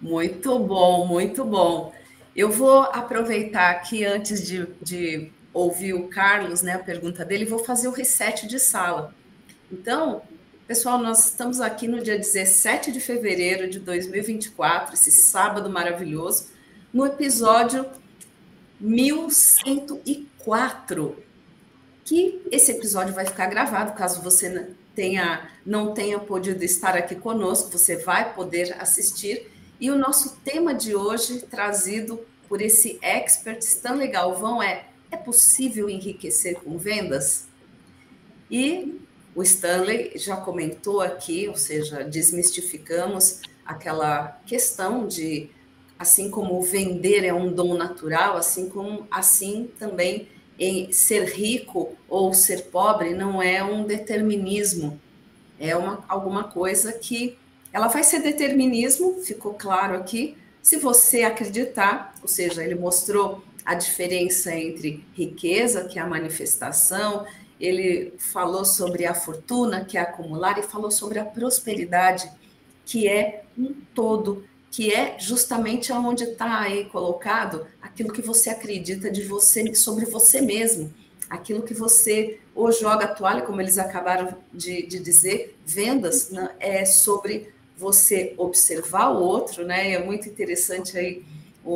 Muito bom, muito bom. Eu vou aproveitar aqui, antes de, de ouvir o Carlos, né, a pergunta dele, vou fazer o reset de sala. Então, pessoal, nós estamos aqui no dia 17 de fevereiro de 2024, esse sábado maravilhoso, no episódio 1104 que esse episódio vai ficar gravado, caso você tenha, não tenha podido estar aqui conosco, você vai poder assistir. E o nosso tema de hoje, trazido por esse expert Stanley Galvão, é: é possível enriquecer com vendas? E o Stanley já comentou aqui, ou seja, desmistificamos aquela questão de assim como vender é um dom natural, assim como assim também ser rico ou ser pobre não é um determinismo, é uma, alguma coisa que ela vai ser determinismo, ficou claro aqui, se você acreditar, ou seja, ele mostrou a diferença entre riqueza, que é a manifestação, ele falou sobre a fortuna, que é acumular, e falou sobre a prosperidade, que é um todo, que é justamente aonde está aí colocado aquilo que você acredita de você sobre você mesmo, aquilo que você ou joga a toalha, como eles acabaram de, de dizer, vendas né, é sobre você observar o outro, né? É muito interessante aí o,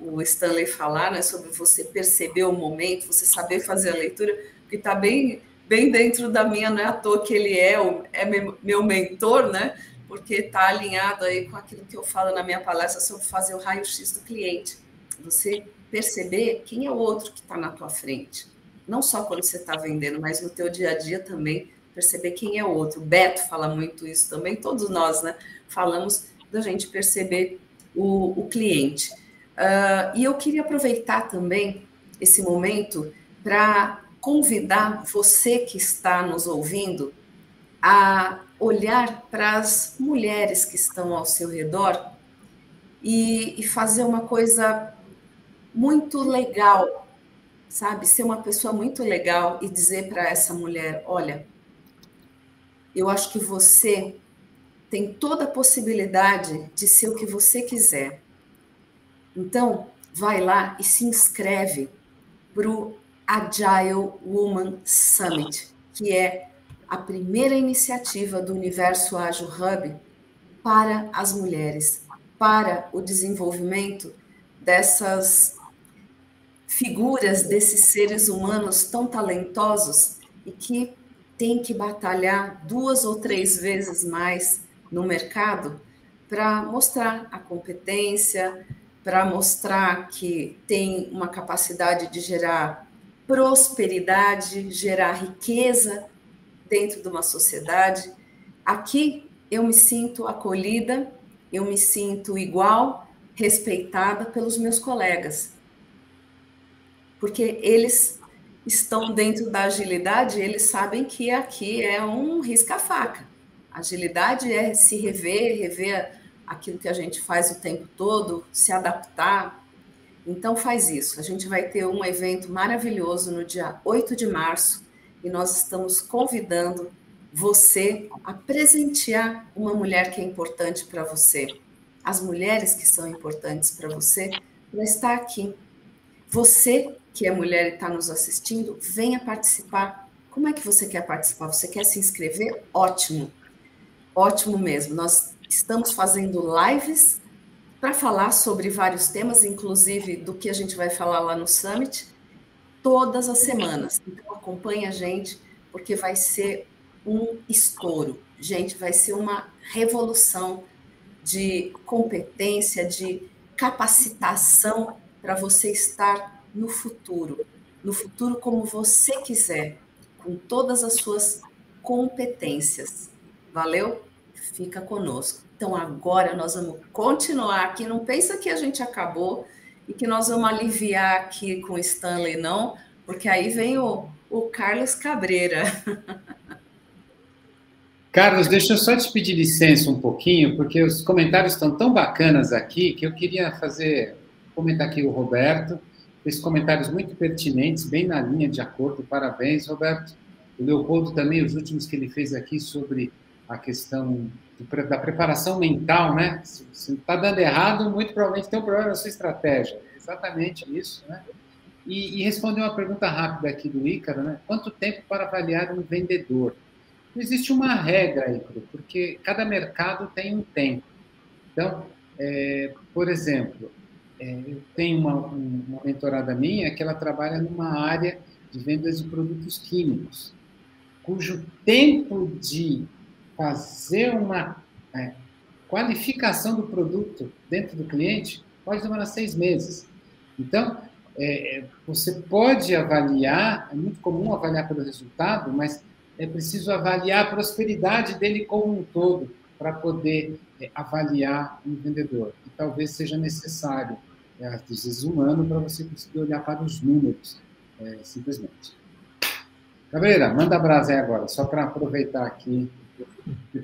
o, o Stanley falar, né, sobre você perceber o momento, você saber fazer a leitura, porque está bem bem dentro da minha, não é à toa que ele é, o, é meu mentor, né? Porque está alinhado aí com aquilo que eu falo na minha palestra sobre fazer o raio-x do cliente. Você perceber quem é o outro que está na tua frente. Não só quando você está vendendo, mas no teu dia a dia também, perceber quem é o outro. O Beto fala muito isso também, todos nós, né? Falamos da gente perceber o, o cliente. Uh, e eu queria aproveitar também esse momento para convidar você que está nos ouvindo a olhar para as mulheres que estão ao seu redor e, e fazer uma coisa muito legal, sabe? Ser uma pessoa muito legal e dizer para essa mulher: olha, eu acho que você tem toda a possibilidade de ser o que você quiser. Então, vai lá e se inscreve para o Agile Woman Summit, que é a primeira iniciativa do Universo Ágil Hub para as mulheres, para o desenvolvimento dessas figuras, desses seres humanos tão talentosos e que têm que batalhar duas ou três vezes mais no mercado para mostrar a competência, para mostrar que tem uma capacidade de gerar prosperidade, gerar riqueza dentro de uma sociedade. Aqui eu me sinto acolhida, eu me sinto igual, respeitada pelos meus colegas. Porque eles estão dentro da agilidade, eles sabem que aqui é um risca-faca. Agilidade é se rever, rever aquilo que a gente faz o tempo todo, se adaptar. Então faz isso. A gente vai ter um evento maravilhoso no dia 8 de março e nós estamos convidando você a presentear uma mulher que é importante para você, as mulheres que são importantes para você, para estar aqui. Você que é mulher e está nos assistindo, venha participar. Como é que você quer participar? Você quer se inscrever? Ótimo, ótimo mesmo. Nós estamos fazendo lives para falar sobre vários temas, inclusive do que a gente vai falar lá no Summit, todas as semanas. Então acompanhe a gente, porque vai ser um estouro. Gente, vai ser uma revolução de competência, de capacitação para você estar no futuro, no futuro como você quiser, com todas as suas competências. Valeu? Fica conosco. Então agora nós vamos continuar aqui. Não pensa que a gente acabou e que nós vamos aliviar aqui com Stanley, não, porque aí vem o, o Carlos Cabreira. Carlos, deixa eu só te pedir licença um pouquinho, porque os comentários estão tão bacanas aqui que eu queria fazer, comentar aqui o Roberto, fez comentários muito pertinentes, bem na linha de acordo. Parabéns, Roberto. O Leopoldo também, os últimos que ele fez aqui sobre a questão da preparação mental, né? Se está dando errado, muito provavelmente tem um problema na sua estratégia. Exatamente isso, né? E, e respondeu uma pergunta rápida aqui do Ícaro, né? Quanto tempo para avaliar um vendedor? Não existe uma regra, Icaro, porque cada mercado tem um tempo. Então, é, por exemplo, é, eu tenho uma, uma mentorada minha que ela trabalha numa área de vendas de produtos químicos, cujo tempo de fazer uma é, qualificação do produto dentro do cliente pode demorar seis meses. Então, é, é você pode avaliar, é muito comum avaliar pelo resultado, mas é preciso avaliar a prosperidade dele como um todo para poder é, avaliar um vendedor. E talvez seja necessário, é, às vezes, um ano para você conseguir olhar para os números, é, simplesmente. Cabreira, manda a brasa aí agora, só para aproveitar aqui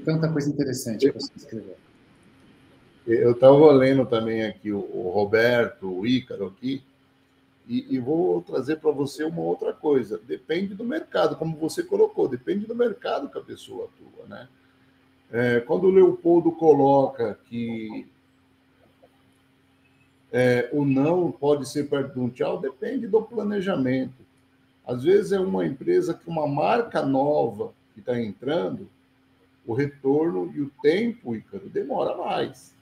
tanta coisa interessante que você escreveu. Eu estava lendo também aqui o, o Roberto, o Ícaro aqui, e, e vou trazer para você uma outra coisa. Depende do mercado, como você colocou, depende do mercado que a pessoa atua, né? É, quando o Leopoldo coloca que é, o não pode ser perto de um tchau, depende do planejamento. Às vezes é uma empresa que uma marca nova que está entrando, o retorno e o tempo, Ícaro, demora mais.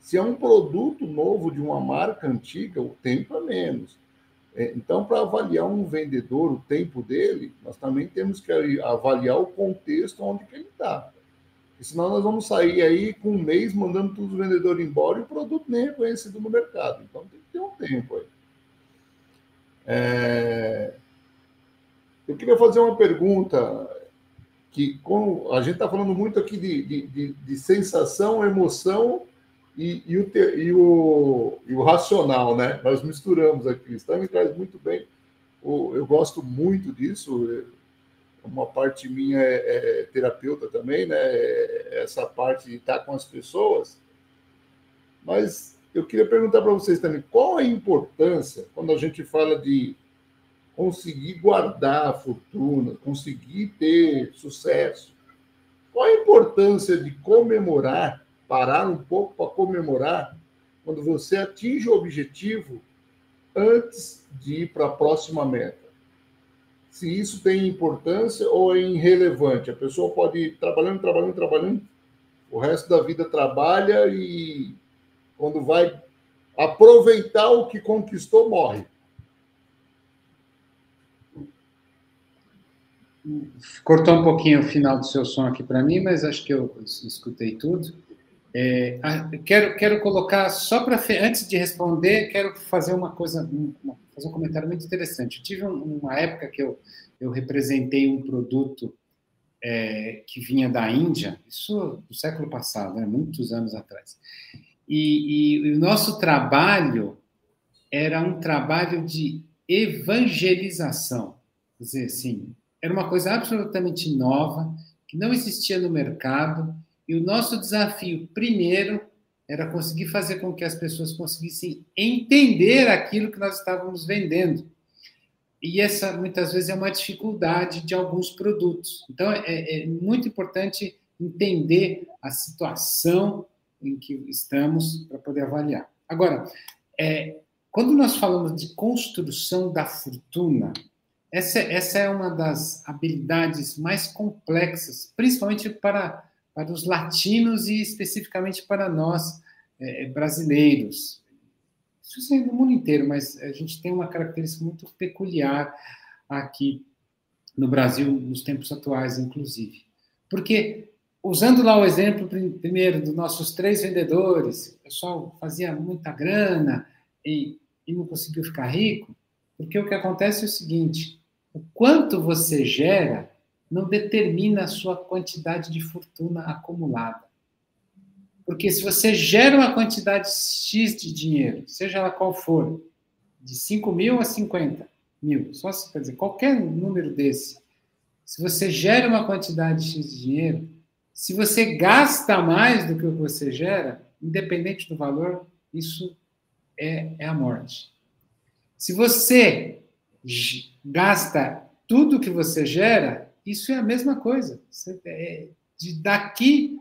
Se é um produto novo de uma marca antiga, o tempo é menos. É, então, para avaliar um vendedor, o tempo dele, nós também temos que avaliar o contexto onde que ele está. Senão nós vamos sair aí com um mês mandando todos os vendedores embora e o produto nem é conhecido no mercado. Então tem que ter um tempo aí. É... Eu queria fazer uma pergunta que como a gente está falando muito aqui de, de, de, de sensação, emoção e, e, o, e, o, e o racional, né? Nós misturamos aqui. Então, me traz muito bem. Eu gosto muito disso. Uma parte minha é, é terapeuta também, né? É essa parte de estar com as pessoas. Mas eu queria perguntar para vocês também qual a importância quando a gente fala de conseguir guardar a fortuna, conseguir ter sucesso. Qual a importância de comemorar parar um pouco para comemorar quando você atinge o objetivo antes de ir para a próxima meta. Se isso tem importância ou é irrelevante. A pessoa pode ir trabalhando, trabalhando, trabalhando, o resto da vida trabalha e quando vai aproveitar o que conquistou, morre. Cortou um pouquinho o final do seu som aqui para mim, mas acho que eu escutei tudo. É, quero, quero colocar, só para. Antes de responder, quero fazer uma coisa, uma, fazer um comentário muito interessante. Eu tive uma época que eu, eu representei um produto é, que vinha da Índia, isso do século passado, né, muitos anos atrás. E, e, o nosso trabalho era um trabalho de evangelização, quer dizer, assim, era uma coisa absolutamente nova, que não existia no mercado, e o nosso desafio, primeiro, era conseguir fazer com que as pessoas conseguissem entender aquilo que nós estávamos vendendo. E essa, muitas vezes, é uma dificuldade de alguns produtos. Então, é, é muito importante entender a situação em que estamos para poder avaliar. Agora, é, quando nós falamos de construção da fortuna, essa, essa é uma das habilidades mais complexas, principalmente para para os latinos e especificamente para nós é, brasileiros. Isso é no mundo inteiro, mas a gente tem uma característica muito peculiar aqui no Brasil, nos tempos atuais, inclusive. Porque, usando lá o exemplo primeiro dos nossos três vendedores, o pessoal fazia muita grana e, e não conseguiu ficar rico, porque o que acontece é o seguinte: o quanto você gera não determina a sua quantidade de fortuna acumulada. Porque se você gera uma quantidade X de dinheiro, seja ela qual for, de 5 mil a 50 mil, só se quer dizer, qualquer número desse, se você gera uma quantidade X de dinheiro, se você gasta mais do que o que você gera, independente do valor, isso é, é a morte. Se você gasta tudo que você gera, isso é a mesma coisa. É, de daqui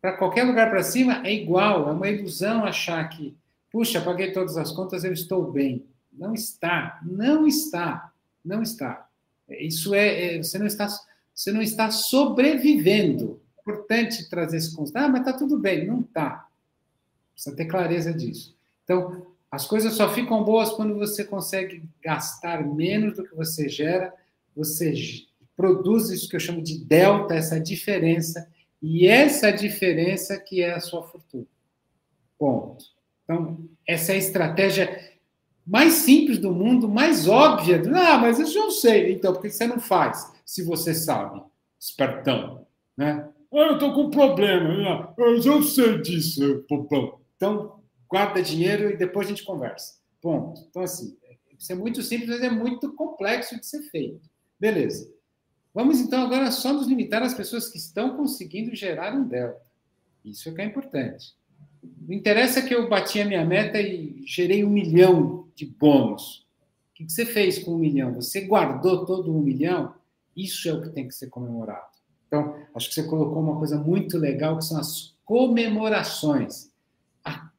para qualquer lugar para cima é igual. É uma ilusão achar que, puxa, paguei todas as contas, eu estou bem. Não está, não está, não está. Isso é, é você não está, você não está sobrevivendo. Importante trazer esse conceito. Ah, mas está tudo bem. Não está. Precisa ter clareza disso. Então, as coisas só ficam boas quando você consegue gastar menos do que você gera, você produz isso que eu chamo de delta, essa diferença, e essa diferença que é a sua fortuna. Ponto. Então, essa é a estratégia mais simples do mundo, mais óbvia. Ah, mas isso eu sei. Então, por que você não faz, se você sabe? Espertão. Né? Ah, eu estou com um problema. Eu já sei disso. Então, guarda dinheiro e depois a gente conversa. Ponto. Então, assim, isso é muito simples, mas é muito complexo de ser feito. Beleza. Vamos então agora só nos limitar às pessoas que estão conseguindo gerar um delta. Isso é que é importante. Não interessa que eu bati a minha meta e gerei um milhão de bônus. O que você fez com um milhão? Você guardou todo um milhão? Isso é o que tem que ser comemorado. Então, acho que você colocou uma coisa muito legal, que são as comemorações.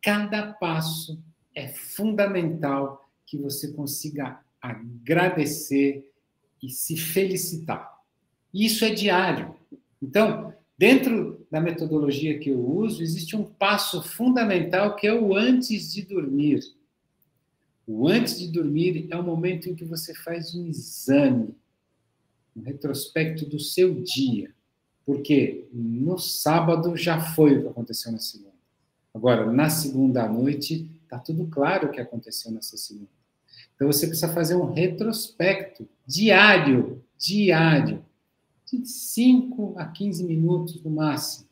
Cada passo é fundamental que você consiga agradecer e se felicitar. Isso é diário. Então, dentro da metodologia que eu uso, existe um passo fundamental que é o antes de dormir. O antes de dormir é o momento em que você faz um exame, um retrospecto do seu dia. Porque no sábado já foi o que aconteceu na segunda. Agora, na segunda noite, está tudo claro o que aconteceu nessa segunda. Então, você precisa fazer um retrospecto diário, diário de 5 a 15 minutos no máximo.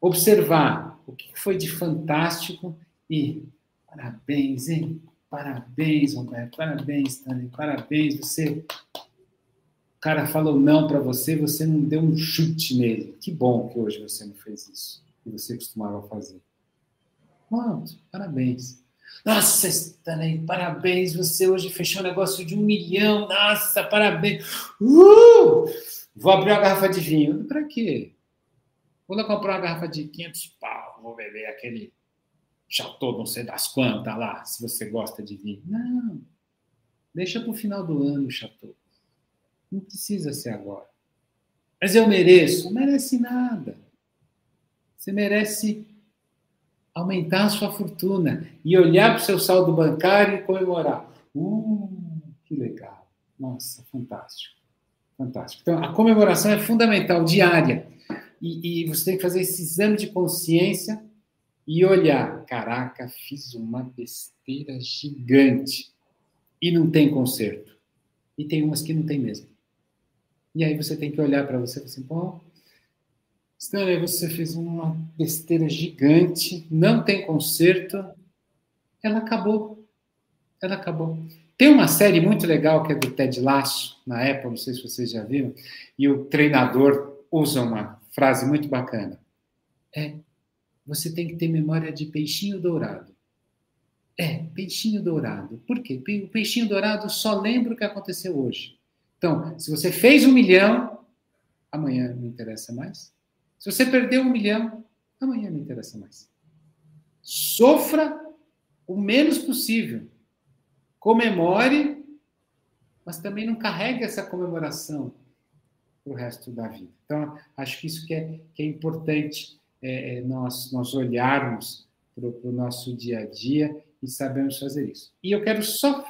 Observar o que foi de fantástico e parabéns, hein? Parabéns, Roberto, parabéns, Stanley, parabéns, você. O cara falou não para você, você não deu um chute nele. Que bom que hoje você não fez isso, que você costumava fazer. Pronto, parabéns. Nossa, Stanley, parabéns, você hoje fechou um negócio de um milhão, nossa, parabéns. Uh! Vou abrir uma garrafa de vinho. Para quê? Quando eu comprar uma garrafa de 500 pau, vou beber aquele chateau, não sei das quantas lá, se você gosta de vinho. Não. Deixa para o final do ano o chateau. Não precisa ser agora. Mas eu mereço. Não merece nada. Você merece aumentar a sua fortuna e olhar para o seu saldo bancário e comemorar. Uh, que legal. Nossa, fantástico. Fantástico. Então, a comemoração é fundamental, diária. E, e, você tem que fazer esse exame de consciência e olhar: caraca, fiz uma besteira gigante. E não tem conserto. E tem umas que não tem mesmo. E aí você tem que olhar para você e falar assim, bom, Stanley, você fez uma besteira gigante, não tem conserto, ela acabou. Ela acabou. Tem uma série muito legal que é do Ted Lasso, na Apple, não sei se vocês já viram, e o treinador usa uma frase muito bacana. É, você tem que ter memória de peixinho dourado. É, peixinho dourado. Por quê? O peixinho dourado só lembra o que aconteceu hoje. Então, se você fez um milhão, amanhã não interessa mais. Se você perdeu um milhão, amanhã não interessa mais. Sofra o menos possível. Comemore, mas também não carregue essa comemoração para o resto da vida. Então, acho que isso que é, que é importante é, é nós, nós olharmos para o nosso dia a dia e sabemos fazer isso. E eu quero só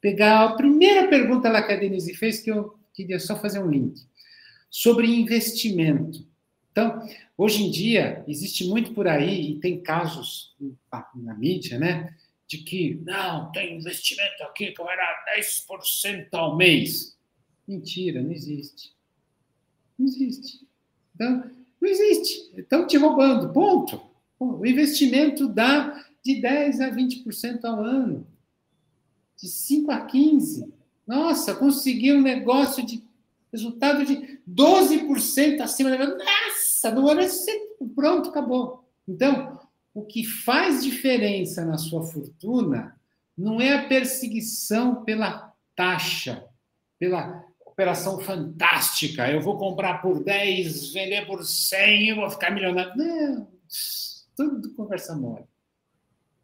pegar a primeira pergunta lá que a Denise fez, que eu queria só fazer um link, sobre investimento. Então, hoje em dia, existe muito por aí, e tem casos na mídia, né? De que, não, tem investimento aqui que vai dar 10% ao mês. Mentira, não existe. Não existe. Então, não existe. Estão te roubando, ponto. O investimento dá de 10% a 20% ao ano. De 5% a 15%. Nossa, consegui um negócio de resultado de 12% acima da. Nossa, no ano é pronto, acabou. Então, o que faz diferença na sua fortuna não é a perseguição pela taxa, pela operação fantástica. Eu vou comprar por 10, vender por 100 e vou ficar milionário. Não, tudo conversa mole.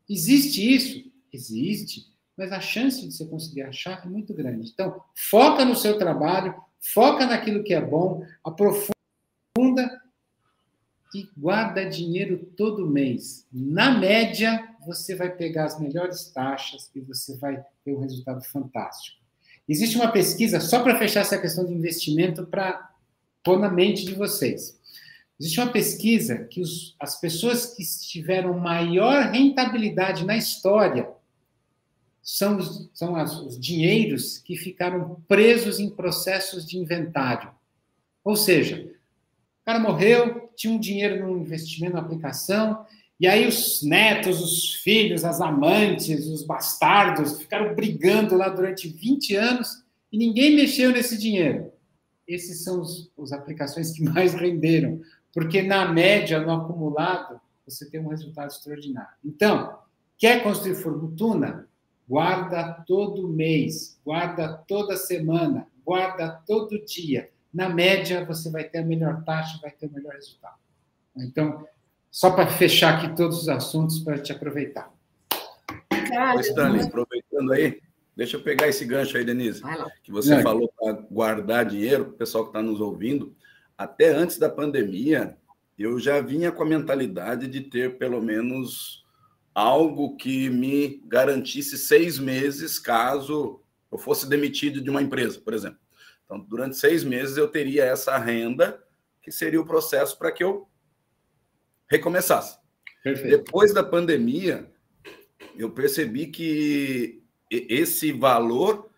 Existe isso? Existe, mas a chance de você conseguir achar é muito grande. Então, foca no seu trabalho, foca naquilo que é bom, aprofunda e guarda dinheiro todo mês. Na média, você vai pegar as melhores taxas e você vai ter um resultado fantástico. Existe uma pesquisa, só para fechar essa questão de investimento, para pôr na mente de vocês. Existe uma pesquisa que os, as pessoas que tiveram maior rentabilidade na história são, os, são as, os dinheiros que ficaram presos em processos de inventário. Ou seja, o cara morreu, tinha um dinheiro no investimento, na aplicação, e aí os netos, os filhos, as amantes, os bastardos ficaram brigando lá durante 20 anos e ninguém mexeu nesse dinheiro. Esses são os, as aplicações que mais renderam, porque na média, no acumulado, você tem um resultado extraordinário. Então, quer construir fortuna? Guarda todo mês, guarda toda semana, guarda todo dia. Na média, você vai ter a melhor taxa, vai ter o melhor resultado. Então, só para fechar aqui todos os assuntos para te aproveitar. Cara, Stanley, aproveitando aí, deixa eu pegar esse gancho aí, Denise, que você falou para guardar dinheiro, o pessoal que está nos ouvindo até antes da pandemia, eu já vinha com a mentalidade de ter pelo menos algo que me garantisse seis meses caso eu fosse demitido de uma empresa, por exemplo. Então, durante seis meses eu teria essa renda, que seria o processo para que eu recomeçasse. Perfeito. Depois da pandemia, eu percebi que esse valor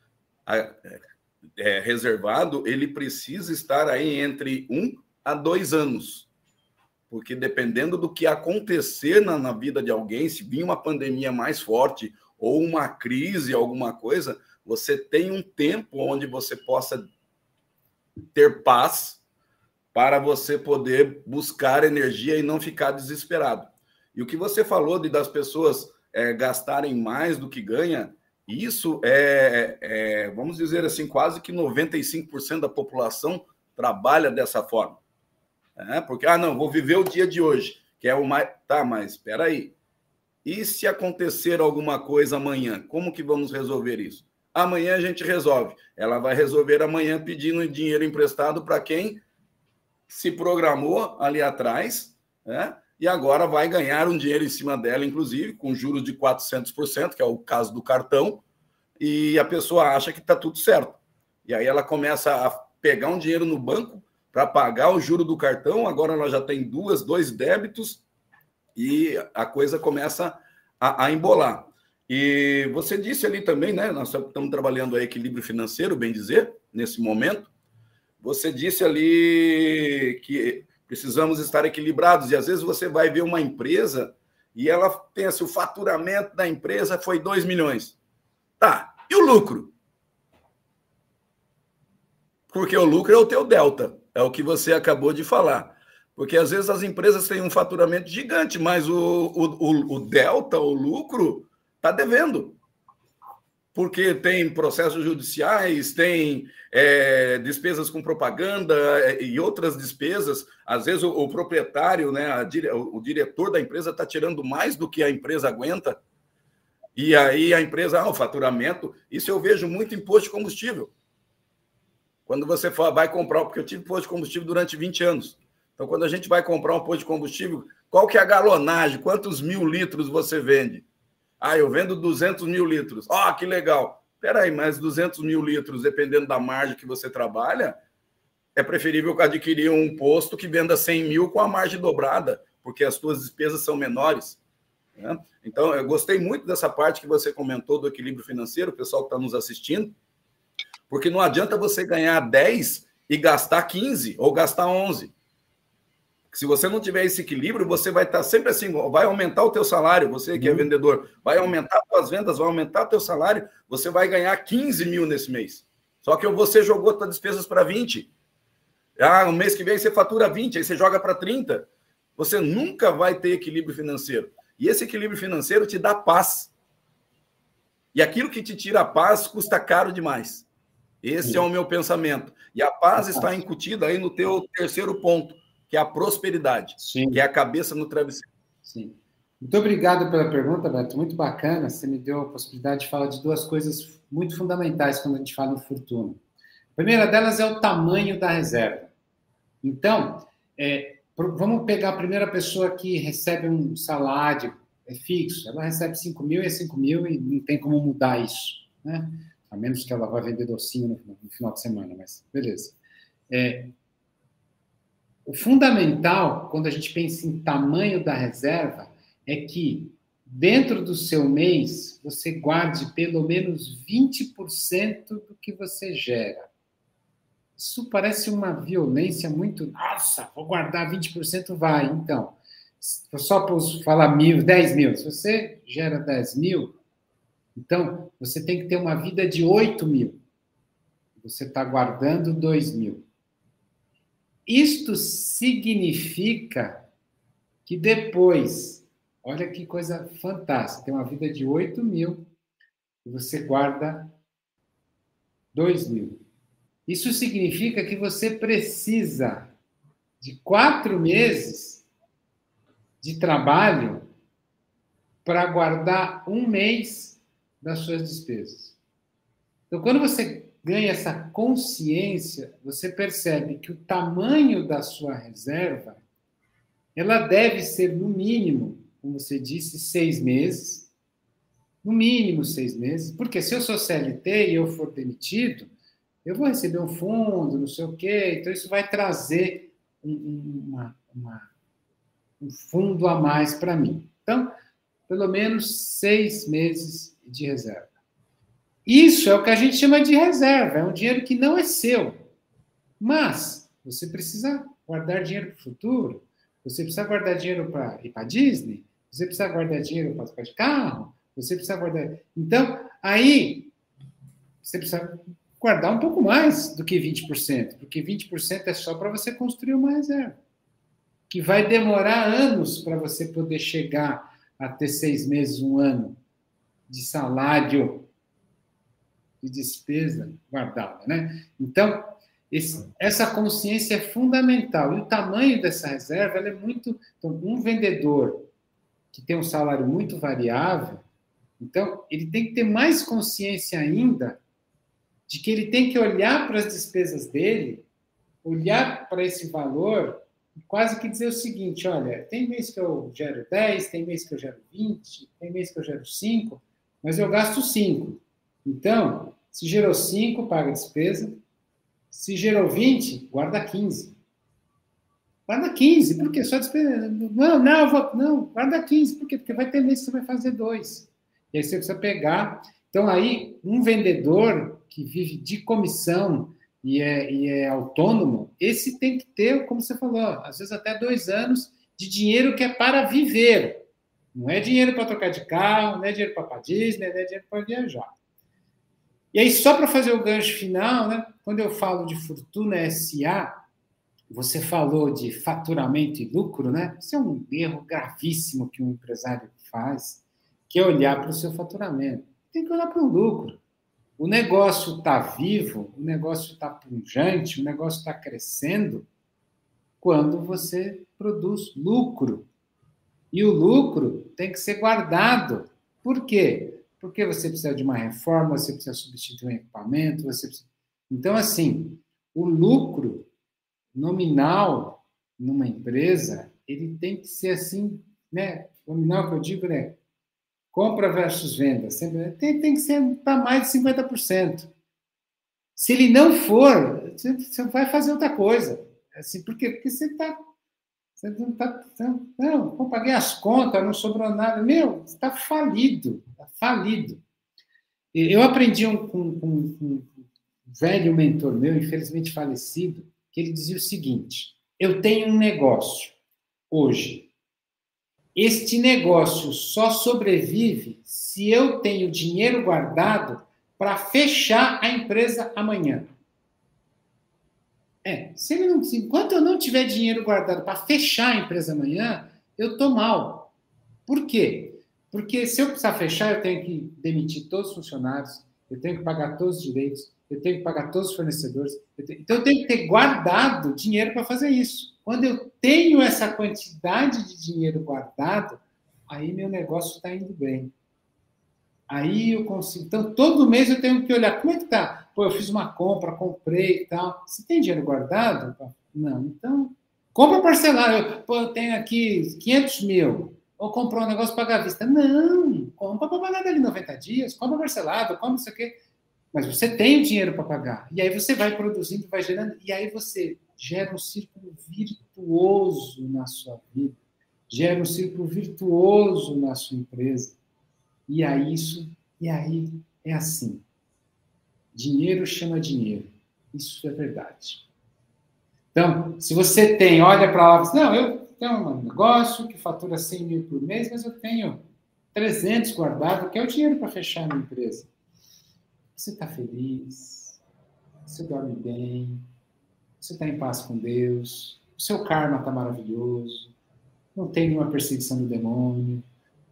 é, reservado, ele precisa estar aí entre um a dois anos. Porque dependendo do que acontecer na, na vida de alguém, se vir uma pandemia mais forte ou uma crise, alguma coisa, você tem um tempo onde você possa ter paz para você poder buscar energia e não ficar desesperado. E o que você falou de das pessoas é, gastarem mais do que ganha, isso é, é, vamos dizer assim, quase que 95% da população trabalha dessa forma. É, porque, ah, não, vou viver o dia de hoje, que é o mais. Tá, mas espera aí. E se acontecer alguma coisa amanhã, como que vamos resolver isso? Amanhã a gente resolve. Ela vai resolver amanhã pedindo dinheiro emprestado para quem se programou ali atrás, né? e agora vai ganhar um dinheiro em cima dela, inclusive, com juros de 400%, que é o caso do cartão, e a pessoa acha que está tudo certo. E aí ela começa a pegar um dinheiro no banco para pagar o juro do cartão, agora ela já tem duas, dois débitos, e a coisa começa a, a embolar. E você disse ali também, né? Nós estamos trabalhando a equilíbrio financeiro, bem dizer, nesse momento. você disse ali que precisamos estar equilibrados, e às vezes você vai ver uma empresa e ela pensa, o faturamento da empresa foi 2 milhões. Tá, e o lucro? Porque o lucro é o teu delta, é o que você acabou de falar. Porque às vezes as empresas têm um faturamento gigante, mas o, o, o delta, o lucro, está devendo porque tem processos judiciais, tem é, despesas com propaganda é, e outras despesas. Às vezes o, o proprietário, né, a, o, o diretor da empresa está tirando mais do que a empresa aguenta. E aí a empresa, ah, o faturamento, isso eu vejo muito em posto de combustível. Quando você vai comprar, porque eu tive posto de combustível durante 20 anos. Então, quando a gente vai comprar um posto de combustível, qual que é a galonagem? Quantos mil litros você vende? Ah, eu vendo 200 mil litros. Ó, oh, que legal. Peraí, mas 200 mil litros, dependendo da margem que você trabalha, é preferível adquirir um posto que venda 100 mil com a margem dobrada, porque as suas despesas são menores. Né? Então, eu gostei muito dessa parte que você comentou do equilíbrio financeiro, o pessoal que está nos assistindo, porque não adianta você ganhar 10 e gastar 15 ou gastar 11. Se você não tiver esse equilíbrio, você vai estar sempre assim, vai aumentar o teu salário, você que é uhum. vendedor, vai aumentar as tuas vendas, vai aumentar o teu salário, você vai ganhar 15 mil nesse mês. Só que você jogou suas despesas para 20. Ah, no mês que vem você fatura 20, aí você joga para 30. Você nunca vai ter equilíbrio financeiro. E esse equilíbrio financeiro te dá paz. E aquilo que te tira a paz custa caro demais. Esse é o meu pensamento. E a paz está incutida aí no teu terceiro ponto que é a prosperidade, Sim. que é a cabeça no travesseiro. Sim. Muito obrigado pela pergunta, Beto. Muito bacana. Você me deu a possibilidade de falar de duas coisas muito fundamentais quando a gente fala em fortuna. A primeira delas é o tamanho da reserva. Então, é, vamos pegar a primeira pessoa que recebe um salário é fixo. Ela recebe 5 mil e é 5 mil e não tem como mudar isso. Né? A menos que ela vá vender docinho no, no final de semana, mas beleza. É, o fundamental, quando a gente pensa em tamanho da reserva, é que dentro do seu mês você guarde pelo menos 20% do que você gera. Isso parece uma violência muito. Nossa, vou guardar 20%, vai. Então, só para falar mil, 10 mil. Se você gera 10 mil, então você tem que ter uma vida de 8 mil. Você está guardando 2 mil. Isto significa que depois, olha que coisa fantástica, tem uma vida de 8 mil e você guarda 2 mil. Isso significa que você precisa de quatro meses de trabalho para guardar um mês das suas despesas. Então, quando você ganha essa consciência, você percebe que o tamanho da sua reserva ela deve ser, no mínimo, como você disse, seis meses. No mínimo seis meses. Porque se eu sou CLT e eu for demitido, eu vou receber um fundo, não sei o quê. Então, isso vai trazer um, uma, uma, um fundo a mais para mim. Então, pelo menos seis meses de reserva. Isso é o que a gente chama de reserva, é um dinheiro que não é seu. Mas você precisa guardar dinheiro para o futuro, você precisa guardar dinheiro para ir para Disney, você precisa guardar dinheiro para trocar de carro, você precisa guardar. Então, aí você precisa guardar um pouco mais do que 20%, porque 20% é só para você construir uma reserva, que vai demorar anos para você poder chegar a ter seis meses, um ano de salário de despesa guardada, né? Então, esse, essa consciência é fundamental. E o tamanho dessa reserva é muito. Então, um vendedor que tem um salário muito variável, então, ele tem que ter mais consciência ainda de que ele tem que olhar para as despesas dele, olhar para esse valor e quase que dizer o seguinte: olha, tem mês que eu gero 10, tem mês que eu gero 20, tem mês que eu gero 5, mas eu gasto 5. Então, se gerou 5, paga a despesa. Se gerou 20, guarda 15. Guarda 15, por quê? Só despesa. Não, não, vou... não, guarda 15, por quê? Porque vai ter mês que você vai fazer dois. E aí você precisa pegar. Então, aí, um vendedor que vive de comissão, e é, e é autônomo, esse tem que ter, como você falou, às vezes até dois anos de dinheiro que é para viver. Não é dinheiro para trocar de carro, não é dinheiro para para Disney, não é dinheiro para viajar. E aí, só para fazer o gancho final, né? quando eu falo de Fortuna SA, você falou de faturamento e lucro, né? Isso é um erro gravíssimo que um empresário faz, que é olhar para o seu faturamento. Tem que olhar para o lucro. O negócio está vivo, o negócio está pungente, o negócio está crescendo quando você produz lucro. E o lucro tem que ser guardado. Por quê? Porque você precisa de uma reforma, você precisa substituir um equipamento, você precisa... Então, assim, o lucro nominal numa empresa, ele tem que ser assim, né? Nominal que eu digo é compra versus venda. Sempre, tem, tem que ser para mais de 50%. Se ele não for, você vai fazer outra coisa. Assim, por quê? Porque você está. Você não está. Não, paguei as contas, não sobrou nada. Meu, está falido. Está falido. Eu aprendi um, com, com, um velho mentor meu, infelizmente falecido, que ele dizia o seguinte: eu tenho um negócio hoje. Este negócio só sobrevive se eu tenho dinheiro guardado para fechar a empresa amanhã. É, se ele não, enquanto eu não tiver dinheiro guardado para fechar a empresa amanhã, eu estou mal. Por quê? Porque se eu precisar fechar, eu tenho que demitir todos os funcionários, eu tenho que pagar todos os direitos, eu tenho que pagar todos os fornecedores. Eu tenho, então, eu tenho que ter guardado dinheiro para fazer isso. Quando eu tenho essa quantidade de dinheiro guardado, aí meu negócio está indo bem. Aí eu consigo. Então, todo mês eu tenho que olhar como é que tá. Pô, eu fiz uma compra, comprei e tal. Você tem dinheiro guardado? Não. Então, compra parcelado. Eu, pô, eu tenho aqui 500 mil. Ou comprou um negócio pagar à vista. Não. Compra para pagar dali 90 dias. Compra parcelado. Compra isso aqui. Mas você tem o dinheiro para pagar. E aí você vai produzindo, vai gerando. E aí você gera um círculo virtuoso na sua vida. Gera um círculo virtuoso na sua empresa e aí isso, e aí é assim. Dinheiro chama dinheiro. Isso é verdade. Então, se você tem, olha para lá, não, eu tenho um negócio que fatura 100 mil por mês, mas eu tenho 300 guardado, que é o dinheiro para fechar a minha empresa. Você está feliz, você dorme bem, você está em paz com Deus, o seu karma está maravilhoso, não tem nenhuma perseguição do demônio,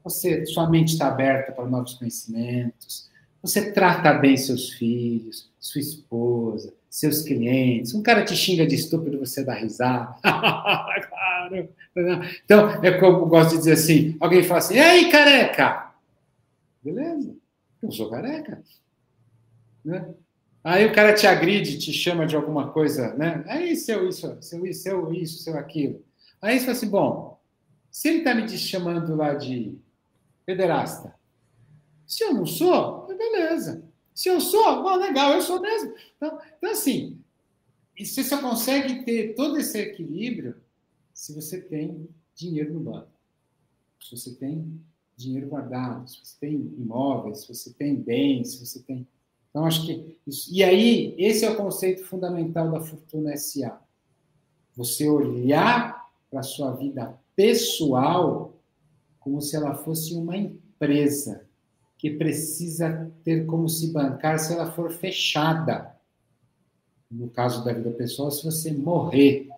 você, sua mente está aberta para novos conhecimentos, você trata bem seus filhos, sua esposa, seus clientes. Um cara te xinga de estúpido, você dá risada. claro. Então, é como eu gosto de dizer assim: alguém fala assim, e aí, careca? Beleza, eu sou careca. Né? Aí o cara te agride, te chama de alguma coisa, né? Aí, seu isso, seu isso, seu isso, seu aquilo. Aí você fala assim: bom, se ele está me chamando lá de pederasta. Se eu não sou, beleza. Se eu sou, bom, legal, eu sou mesmo. Então, então assim, você só consegue ter todo esse equilíbrio se você tem dinheiro no banco. Se você tem dinheiro guardado, se você tem imóveis, se você tem bens, se você tem. Então, acho que. Isso... E aí, esse é o conceito fundamental da Fortuna SA. Você olhar para a sua vida pessoal como se ela fosse uma empresa que precisa ter como se bancar se ela for fechada. No caso da vida pessoal, se você morrer.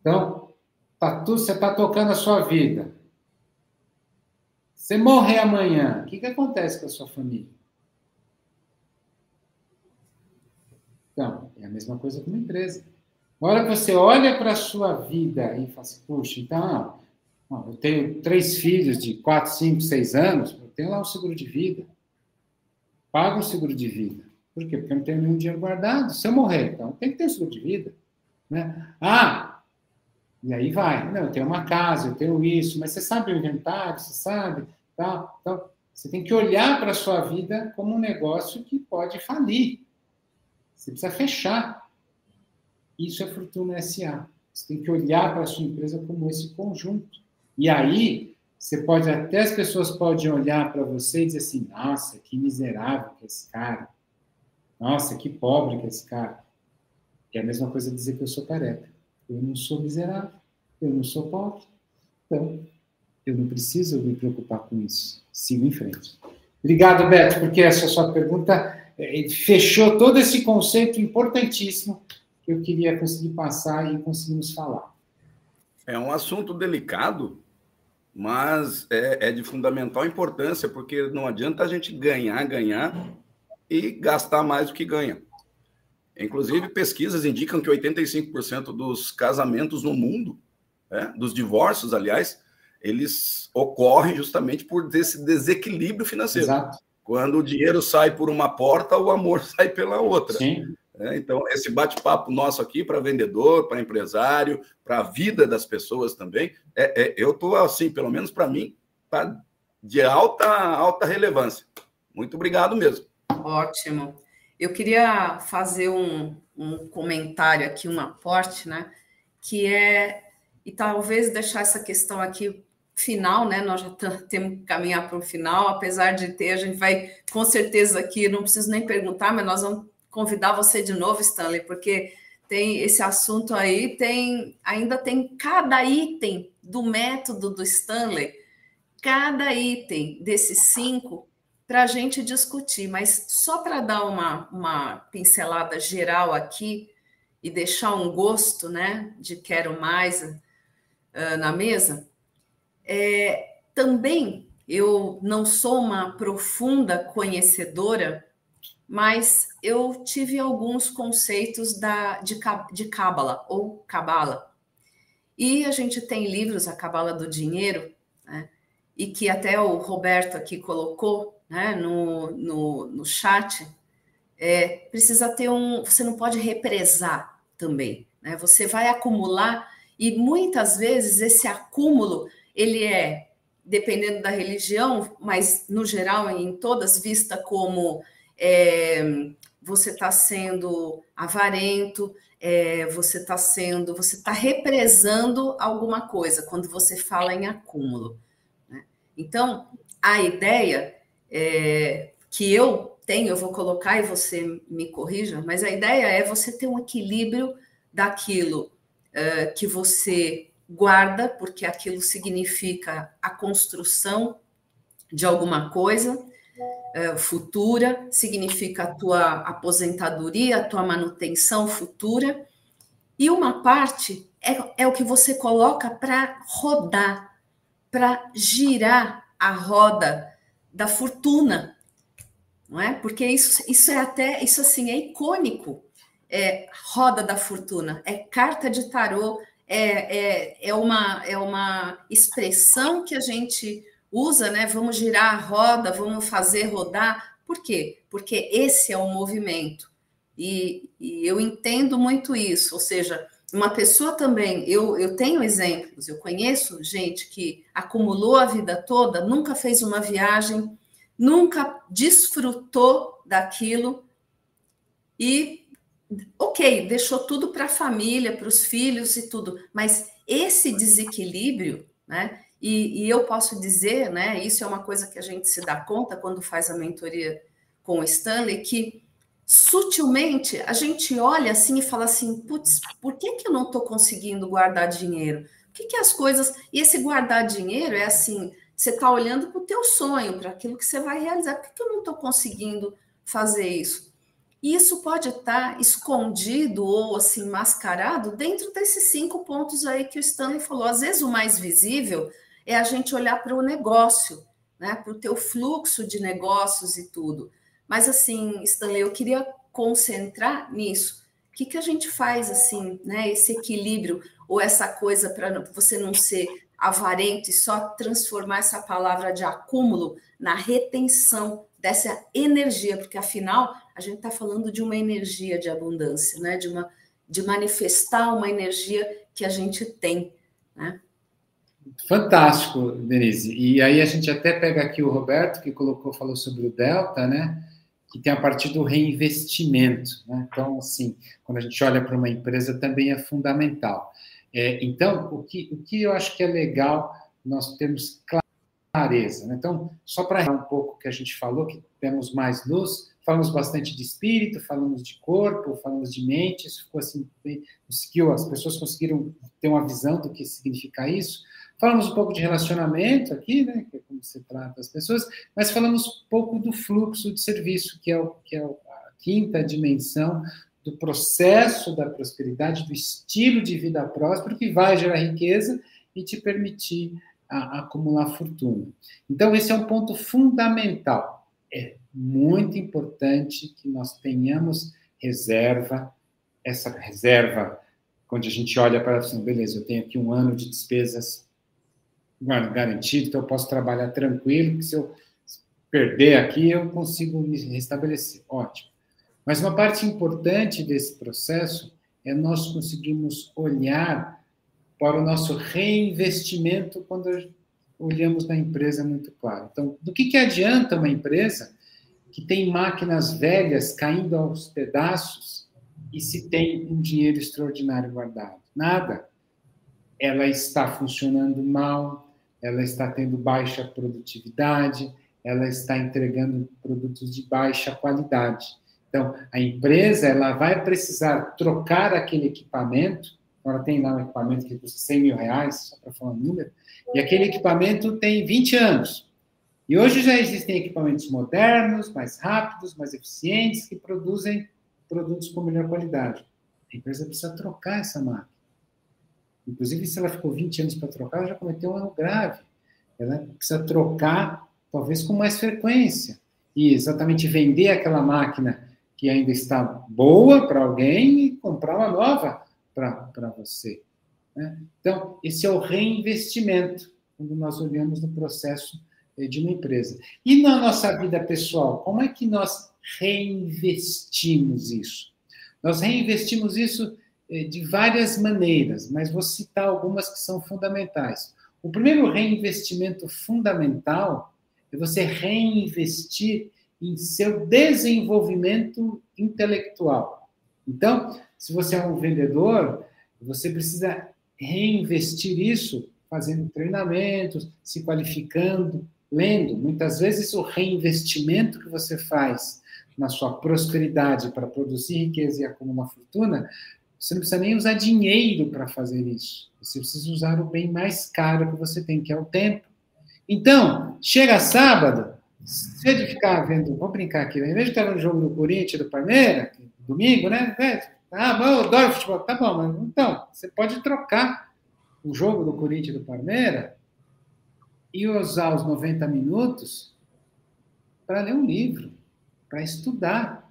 Então, tá você está tocando a sua vida. Você morrer amanhã, o que, que acontece com a sua família? Então, é a mesma coisa com uma empresa. Na hora que você olha para a sua vida e fala assim, puxa, então, eu tenho três filhos de 4, 5, 6 anos, eu tenho lá um seguro de vida. Pago o seguro de vida. Por quê? Porque eu não tenho nenhum dinheiro guardado. Se eu morrer, então tem que ter seguro de vida. Né? Ah, e aí vai. Não, eu tenho uma casa, eu tenho isso, mas você sabe o inventário, você sabe, tá? Então, você tem que olhar para a sua vida como um negócio que pode falir. Você precisa fechar. Isso é Fortuna SA. Você tem que olhar para a sua empresa como esse conjunto. E aí, você pode até as pessoas podem olhar para você e dizer assim: nossa, que miserável que é esse cara. Nossa, que pobre que é esse cara. É a mesma coisa dizer que eu sou careca. Eu não sou miserável, eu não sou pobre. Então, eu não preciso me preocupar com isso. Sigo em frente. Obrigado, Beto, porque essa sua pergunta eh, fechou todo esse conceito importantíssimo que eu queria conseguir passar e conseguimos falar. É um assunto delicado, mas é, é, de fundamental importância, porque não adianta a gente ganhar, ganhar e gastar mais do que ganha. Inclusive, pesquisas indicam que 85% dos casamentos no mundo, né, dos divórcios, aliás, eles ocorrem justamente por esse desequilíbrio financeiro. Exato. Quando o dinheiro sai por uma porta, o amor sai pela outra. Sim. É, então, esse bate-papo nosso aqui para vendedor, para empresário, para a vida das pessoas também, é, é eu estou assim, pelo menos para mim, tá de alta, alta relevância. Muito obrigado mesmo. Ótimo. Eu queria fazer um, um comentário aqui, um aporte, né? Que é, e talvez deixar essa questão aqui final, né? Nós já temos que caminhar para o final, apesar de ter, a gente vai com certeza aqui, não preciso nem perguntar, mas nós vamos convidar você de novo, Stanley, porque tem esse assunto aí, tem ainda tem cada item do método do Stanley, cada item desses cinco para a gente discutir, mas só para dar uma, uma pincelada geral aqui e deixar um gosto, né, de quero mais uh, na mesa, é, também eu não sou uma profunda conhecedora mas eu tive alguns conceitos da, de, de Cábala ou Cabala. E a gente tem livros, a Cabala do Dinheiro, né? e que até o Roberto aqui colocou né, no, no, no chat, é, precisa ter um. Você não pode represar também. Né? Você vai acumular, e muitas vezes esse acúmulo ele é, dependendo da religião, mas no geral, em todas, vista como é, você está sendo avarento, é, você está sendo, você está represando alguma coisa quando você fala em acúmulo. Né? Então, a ideia é, que eu tenho, eu vou colocar e você me corrija, mas a ideia é você ter um equilíbrio daquilo é, que você guarda, porque aquilo significa a construção de alguma coisa, uh, futura, significa a tua aposentadoria, a tua manutenção futura, e uma parte é, é o que você coloca para rodar, para girar a roda da fortuna, não é? Porque isso, isso é até, isso assim, é icônico, é roda da fortuna, é carta de tarô, é, é, é, uma, é uma expressão que a gente usa, né? Vamos girar a roda, vamos fazer rodar. Por quê? Porque esse é o movimento. E, e eu entendo muito isso. Ou seja, uma pessoa também, eu, eu tenho exemplos, eu conheço gente que acumulou a vida toda, nunca fez uma viagem, nunca desfrutou daquilo e, ok, deixou tudo para a família, para os filhos e tudo, mas esse desequilíbrio, né? E, e, eu posso dizer, né, isso é uma coisa que a gente se dá conta quando faz a mentoria com o Stanley, que sutilmente a gente olha assim e fala assim, putz, por que, que eu não estou conseguindo guardar dinheiro? O que, que as coisas... E esse guardar dinheiro é assim, você está olhando para o teu sonho, para aquilo que você vai realizar. Por que, que eu não estou conseguindo fazer isso? E isso pode estar tá escondido ou assim mascarado dentro desses cinco pontos aí que o Stanley falou. Às vezes o mais visível é a gente olhar para o negócio, né? Para o teu fluxo de negócios e tudo. Mas assim, Stanley, eu queria concentrar nisso. O que, que a gente faz assim, né? Esse equilíbrio ou essa coisa para você não ser avarento e só transformar essa palavra de acúmulo na retenção dessa energia, porque afinal a gente está falando de uma energia de abundância, né? De uma de manifestar uma energia que a gente tem, né? Fantástico, Denise. E aí a gente até pega aqui o Roberto, que colocou, falou sobre o Delta, né? Que tem a partir do reinvestimento. Né? Então, assim, quando a gente olha para uma empresa, também é fundamental. É, então, o que, o que eu acho que é legal nós temos clareza. Né? Então, só para um pouco que a gente falou, que temos mais luz, falamos bastante de espírito, falamos de corpo, falamos de mente, isso ficou assim, bem, conseguiu, as pessoas conseguiram ter uma visão do que significa isso. Falamos um pouco de relacionamento aqui, né, que é como se trata as pessoas, mas falamos um pouco do fluxo de serviço, que é, o, que é a quinta dimensão do processo da prosperidade, do estilo de vida próspero que vai gerar riqueza e te permitir a, acumular fortuna. Então, esse é um ponto fundamental. É muito importante que nós tenhamos reserva, essa reserva, quando a gente olha para assim, beleza, eu tenho aqui um ano de despesas garantido, então eu posso trabalhar tranquilo, que se eu perder aqui, eu consigo me restabelecer. Ótimo. Mas uma parte importante desse processo é nós conseguirmos olhar para o nosso reinvestimento quando olhamos na empresa muito claro. Então, do que, que adianta uma empresa que tem máquinas velhas caindo aos pedaços e se tem um dinheiro extraordinário guardado? Nada. Ela está funcionando mal, ela está tendo baixa produtividade, ela está entregando produtos de baixa qualidade. Então, a empresa ela vai precisar trocar aquele equipamento ela tem lá um equipamento que custa 100 mil reais, só para falar um número, e aquele equipamento tem 20 anos. E hoje já existem equipamentos modernos, mais rápidos, mais eficientes, que produzem produtos com melhor qualidade. A empresa precisa trocar essa máquina. Inclusive, se ela ficou 20 anos para trocar, ela já cometeu um erro grave. Ela precisa trocar, talvez com mais frequência. E exatamente vender aquela máquina que ainda está boa para alguém e comprar uma nova para você. Né? Então, esse é o reinvestimento, quando nós olhamos no processo eh, de uma empresa. E na nossa vida pessoal, como é que nós reinvestimos isso? Nós reinvestimos isso de várias maneiras, mas vou citar algumas que são fundamentais. O primeiro reinvestimento fundamental é você reinvestir em seu desenvolvimento intelectual. Então, se você é um vendedor, você precisa reinvestir isso fazendo treinamentos, se qualificando, lendo. Muitas vezes o reinvestimento que você faz na sua prosperidade para produzir riqueza e acumular fortuna, você não precisa nem usar dinheiro para fazer isso. Você precisa usar o bem mais caro que você tem, que é o tempo. Então, chega sábado, se de ficar vendo, vou brincar aqui, né? em vez de estar no jogo do Corinthians do Palmeiras, domingo, né? Ah, mas eu adoro futebol. Tá bom, mas então, você pode trocar o jogo do Corinthians do Palmeiras e usar os 90 minutos para ler um livro, para estudar.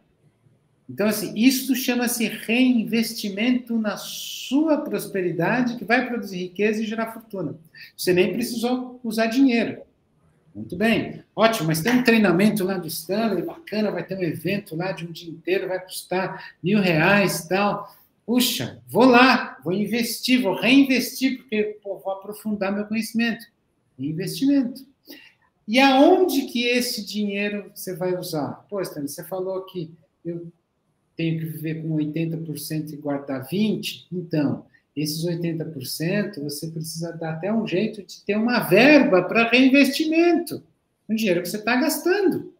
Então, assim, isso chama-se reinvestimento na sua prosperidade, que vai produzir riqueza e gerar fortuna. Você nem precisou usar dinheiro. Muito bem, ótimo, mas tem um treinamento lá do Stanley, bacana, vai ter um evento lá de um dia inteiro, vai custar mil reais tal. Puxa, vou lá, vou investir, vou reinvestir, porque pô, vou aprofundar meu conhecimento. Investimento. E aonde que esse dinheiro você vai usar? Pô, Stanley, você falou que eu tenho que viver com 80% e guardar 20%. Então, esses 80% você precisa dar até um jeito de ter uma verba para reinvestimento. O dinheiro que você está gastando.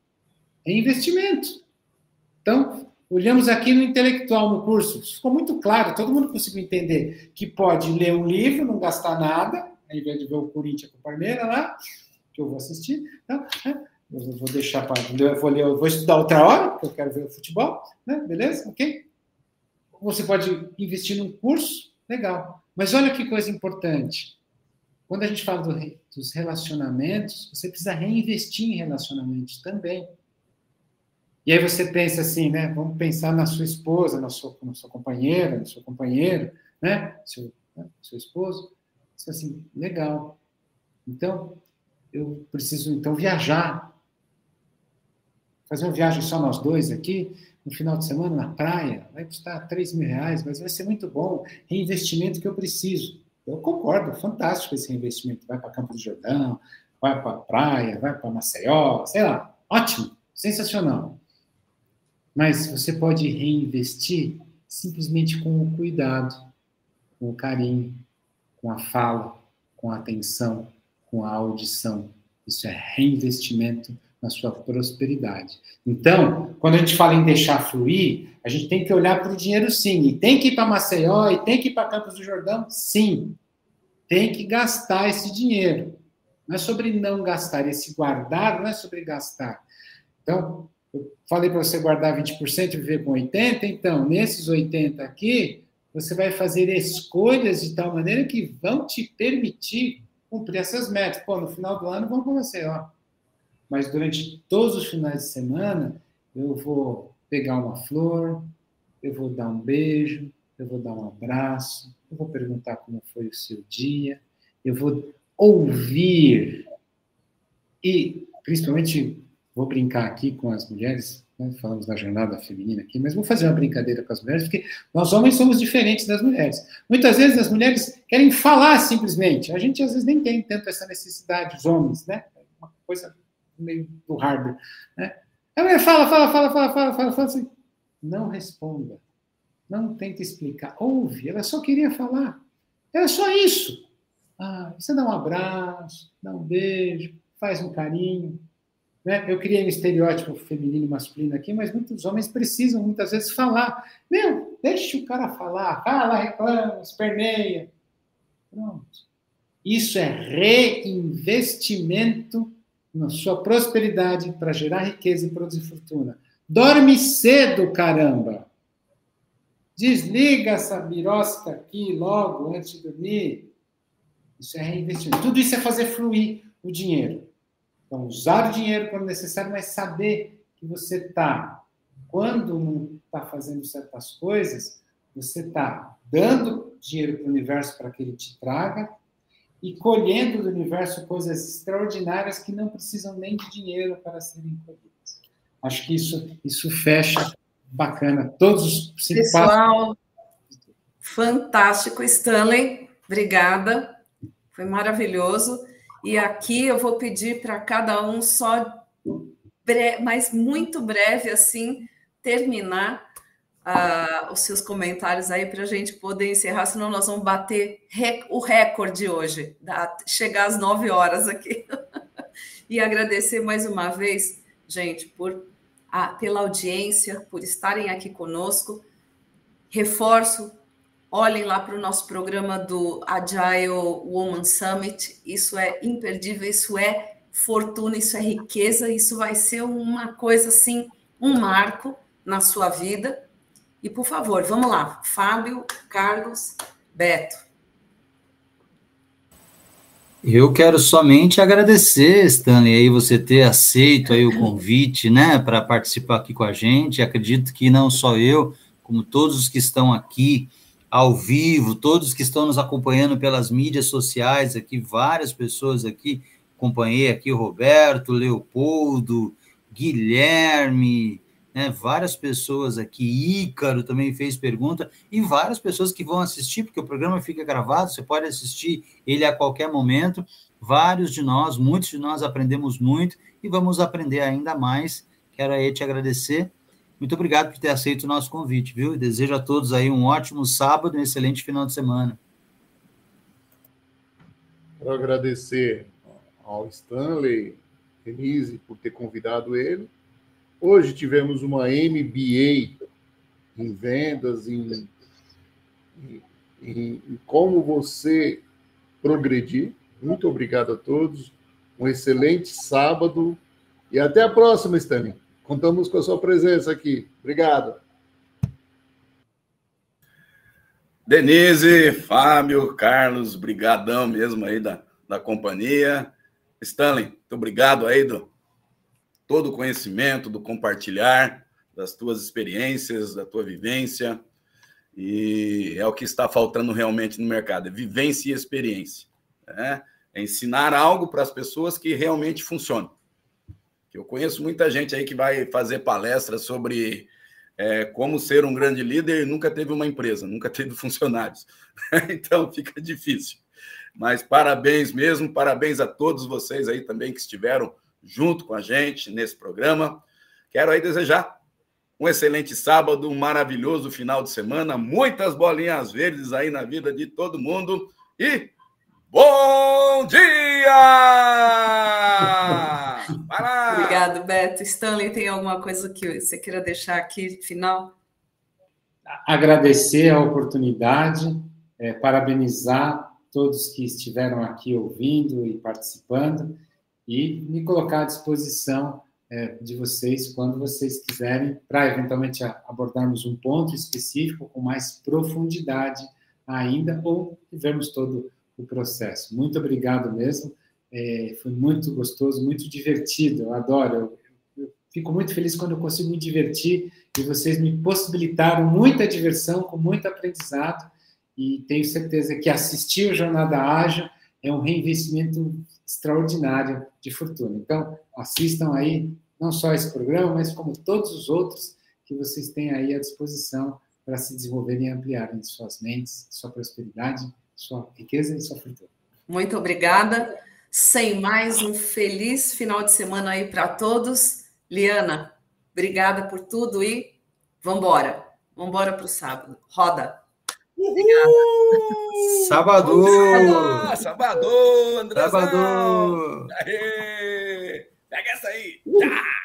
É investimento. Então, olhamos aqui no intelectual, no curso, ficou muito claro, todo mundo conseguiu entender que pode ler um livro, não gastar nada, ao invés de ver o Corinthians com o Palmeiras lá, que eu vou assistir. Então? Eu vou deixar para. Eu vou, ler, eu vou estudar outra hora, porque eu quero ver o futebol, né? beleza? Ok? Você pode investir num curso, Legal. Mas olha que coisa importante. Quando a gente fala do, dos relacionamentos, você precisa reinvestir em relacionamentos também. E aí você pensa assim, né? Vamos pensar na sua esposa, na sua, na sua companheira, no seu companheiro, né? Seu, né? seu esposo. Você assim, legal. Então, eu preciso então viajar. Fazer uma viagem só nós dois aqui, no final de semana na praia, vai custar 3 mil reais, mas vai ser muito bom, reinvestimento que eu preciso. Eu concordo, fantástico esse reinvestimento. Vai para Campo do Jordão, vai para a praia, vai para Maceió, sei lá, ótimo, sensacional. Mas você pode reinvestir simplesmente com o cuidado, com o carinho, com a fala, com a atenção, com a audição. Isso é reinvestimento na sua prosperidade. Então, quando a gente fala em deixar fluir, a gente tem que olhar para o dinheiro sim. E tem que ir para Maceió, e tem que ir para Campos do Jordão, sim. Tem que gastar esse dinheiro. Não é sobre não gastar, esse guardar não é sobre gastar. Então, eu falei para você guardar 20% e viver com 80%, então, nesses 80% aqui, você vai fazer escolhas de tal maneira que vão te permitir cumprir essas metas. Pô, no final do ano vamos com você, ó. Mas durante todos os finais de semana, eu vou pegar uma flor, eu vou dar um beijo, eu vou dar um abraço, eu vou perguntar como foi o seu dia, eu vou ouvir e, principalmente, vou brincar aqui com as mulheres, né? falamos da jornada feminina aqui, mas vou fazer uma brincadeira com as mulheres, porque nós homens somos diferentes das mulheres. Muitas vezes as mulheres querem falar simplesmente, a gente às vezes nem tem tanto essa necessidade, os homens, né? Uma coisa meio do hardware, né? A fala, fala, fala, fala, fala, fala, fala assim, não responda, não tente explicar, ouve, ela só queria falar, era só isso. Ah, você dá um abraço, dá um beijo, faz um carinho, né? Eu criei um estereótipo feminino e masculino aqui, mas muitos homens precisam muitas vezes falar. Meu, deixa o cara falar, fala, reclama, esperneia. Pronto. Isso é reinvestimento na sua prosperidade para gerar riqueza e produzir fortuna. Dorme cedo, caramba! Desliga essa birosca aqui logo antes de dormir. Isso é reinvestimento. Tudo isso é fazer fluir o dinheiro. Então, usar o dinheiro quando necessário, mas saber que você está, quando não está fazendo certas coisas, você está dando dinheiro para o universo para que ele te traga e colhendo do universo coisas extraordinárias que não precisam nem de dinheiro para serem colhidas. Acho que isso, isso fecha bacana. Todos os Pessoal, fantástico, Stanley. Obrigada. Foi maravilhoso. E aqui eu vou pedir para cada um só, mas muito breve assim, terminar uh, os seus comentários aí para a gente poder encerrar, senão nós vamos bater rec o recorde hoje, da, chegar às nove horas aqui. e agradecer mais uma vez, gente, por a, pela audiência, por estarem aqui conosco. Reforço Olhem lá para o nosso programa do Agile Woman Summit. Isso é imperdível, isso é fortuna, isso é riqueza, isso vai ser uma coisa assim, um marco na sua vida. E por favor, vamos lá, Fábio, Carlos, Beto. Eu quero somente agradecer, Stanley, aí você ter aceito aí o convite, né, para participar aqui com a gente. Acredito que não só eu, como todos os que estão aqui ao vivo, todos que estão nos acompanhando pelas mídias sociais aqui, várias pessoas aqui, acompanhei aqui Roberto, Leopoldo, Guilherme, né, várias pessoas aqui, Ícaro também fez pergunta, e várias pessoas que vão assistir, porque o programa fica gravado, você pode assistir ele a qualquer momento. Vários de nós, muitos de nós aprendemos muito e vamos aprender ainda mais. Quero aí te agradecer muito obrigado por ter aceito o nosso convite, viu? Desejo a todos aí um ótimo sábado e um excelente final de semana. Quero agradecer ao Stanley, Denise, por ter convidado ele. Hoje tivemos uma MBA em vendas, em, em, em como você progredir. Muito obrigado a todos. Um excelente sábado e até a próxima, Stanley. Contamos com a sua presença aqui. Obrigado. Denise, Fábio, Carlos, brigadão mesmo aí da, da companhia. Stanley, muito obrigado aí do todo o conhecimento, do compartilhar das tuas experiências, da tua vivência. E é o que está faltando realmente no mercado, é vivência e experiência. Né? É ensinar algo para as pessoas que realmente funciona que eu conheço muita gente aí que vai fazer palestras sobre é, como ser um grande líder e nunca teve uma empresa, nunca teve funcionários. então fica difícil. Mas parabéns mesmo, parabéns a todos vocês aí também que estiveram junto com a gente nesse programa. Quero aí desejar um excelente sábado, um maravilhoso final de semana, muitas bolinhas verdes aí na vida de todo mundo e Bom dia! Obrigada. Obrigado, Beto. Stanley, tem alguma coisa que você queira deixar aqui, final? Agradecer a oportunidade, é, parabenizar todos que estiveram aqui ouvindo e participando e me colocar à disposição é, de vocês quando vocês quiserem, para eventualmente abordarmos um ponto específico com mais profundidade ainda ou vermos todo o processo. Muito obrigado mesmo. É, foi muito gostoso, muito divertido. Eu adoro. Eu, eu fico muito feliz quando eu consigo me divertir e vocês me possibilitaram muita diversão, com muito aprendizado. E tenho certeza que assistir o Jornada Ágil é um reinvestimento extraordinário de fortuna. Então, assistam aí não só esse programa, mas como todos os outros que vocês têm aí à disposição para se desenvolverem e ampliarem suas mentes, sua prosperidade, sua riqueza e sua fortuna. Muito obrigada. Sem mais, um feliz final de semana aí para todos. Liana, obrigada por tudo e. Vamos embora para o sábado. Roda. Obrigada. Sábado! Sábado, André! Sábado! Pega essa aí! Tá.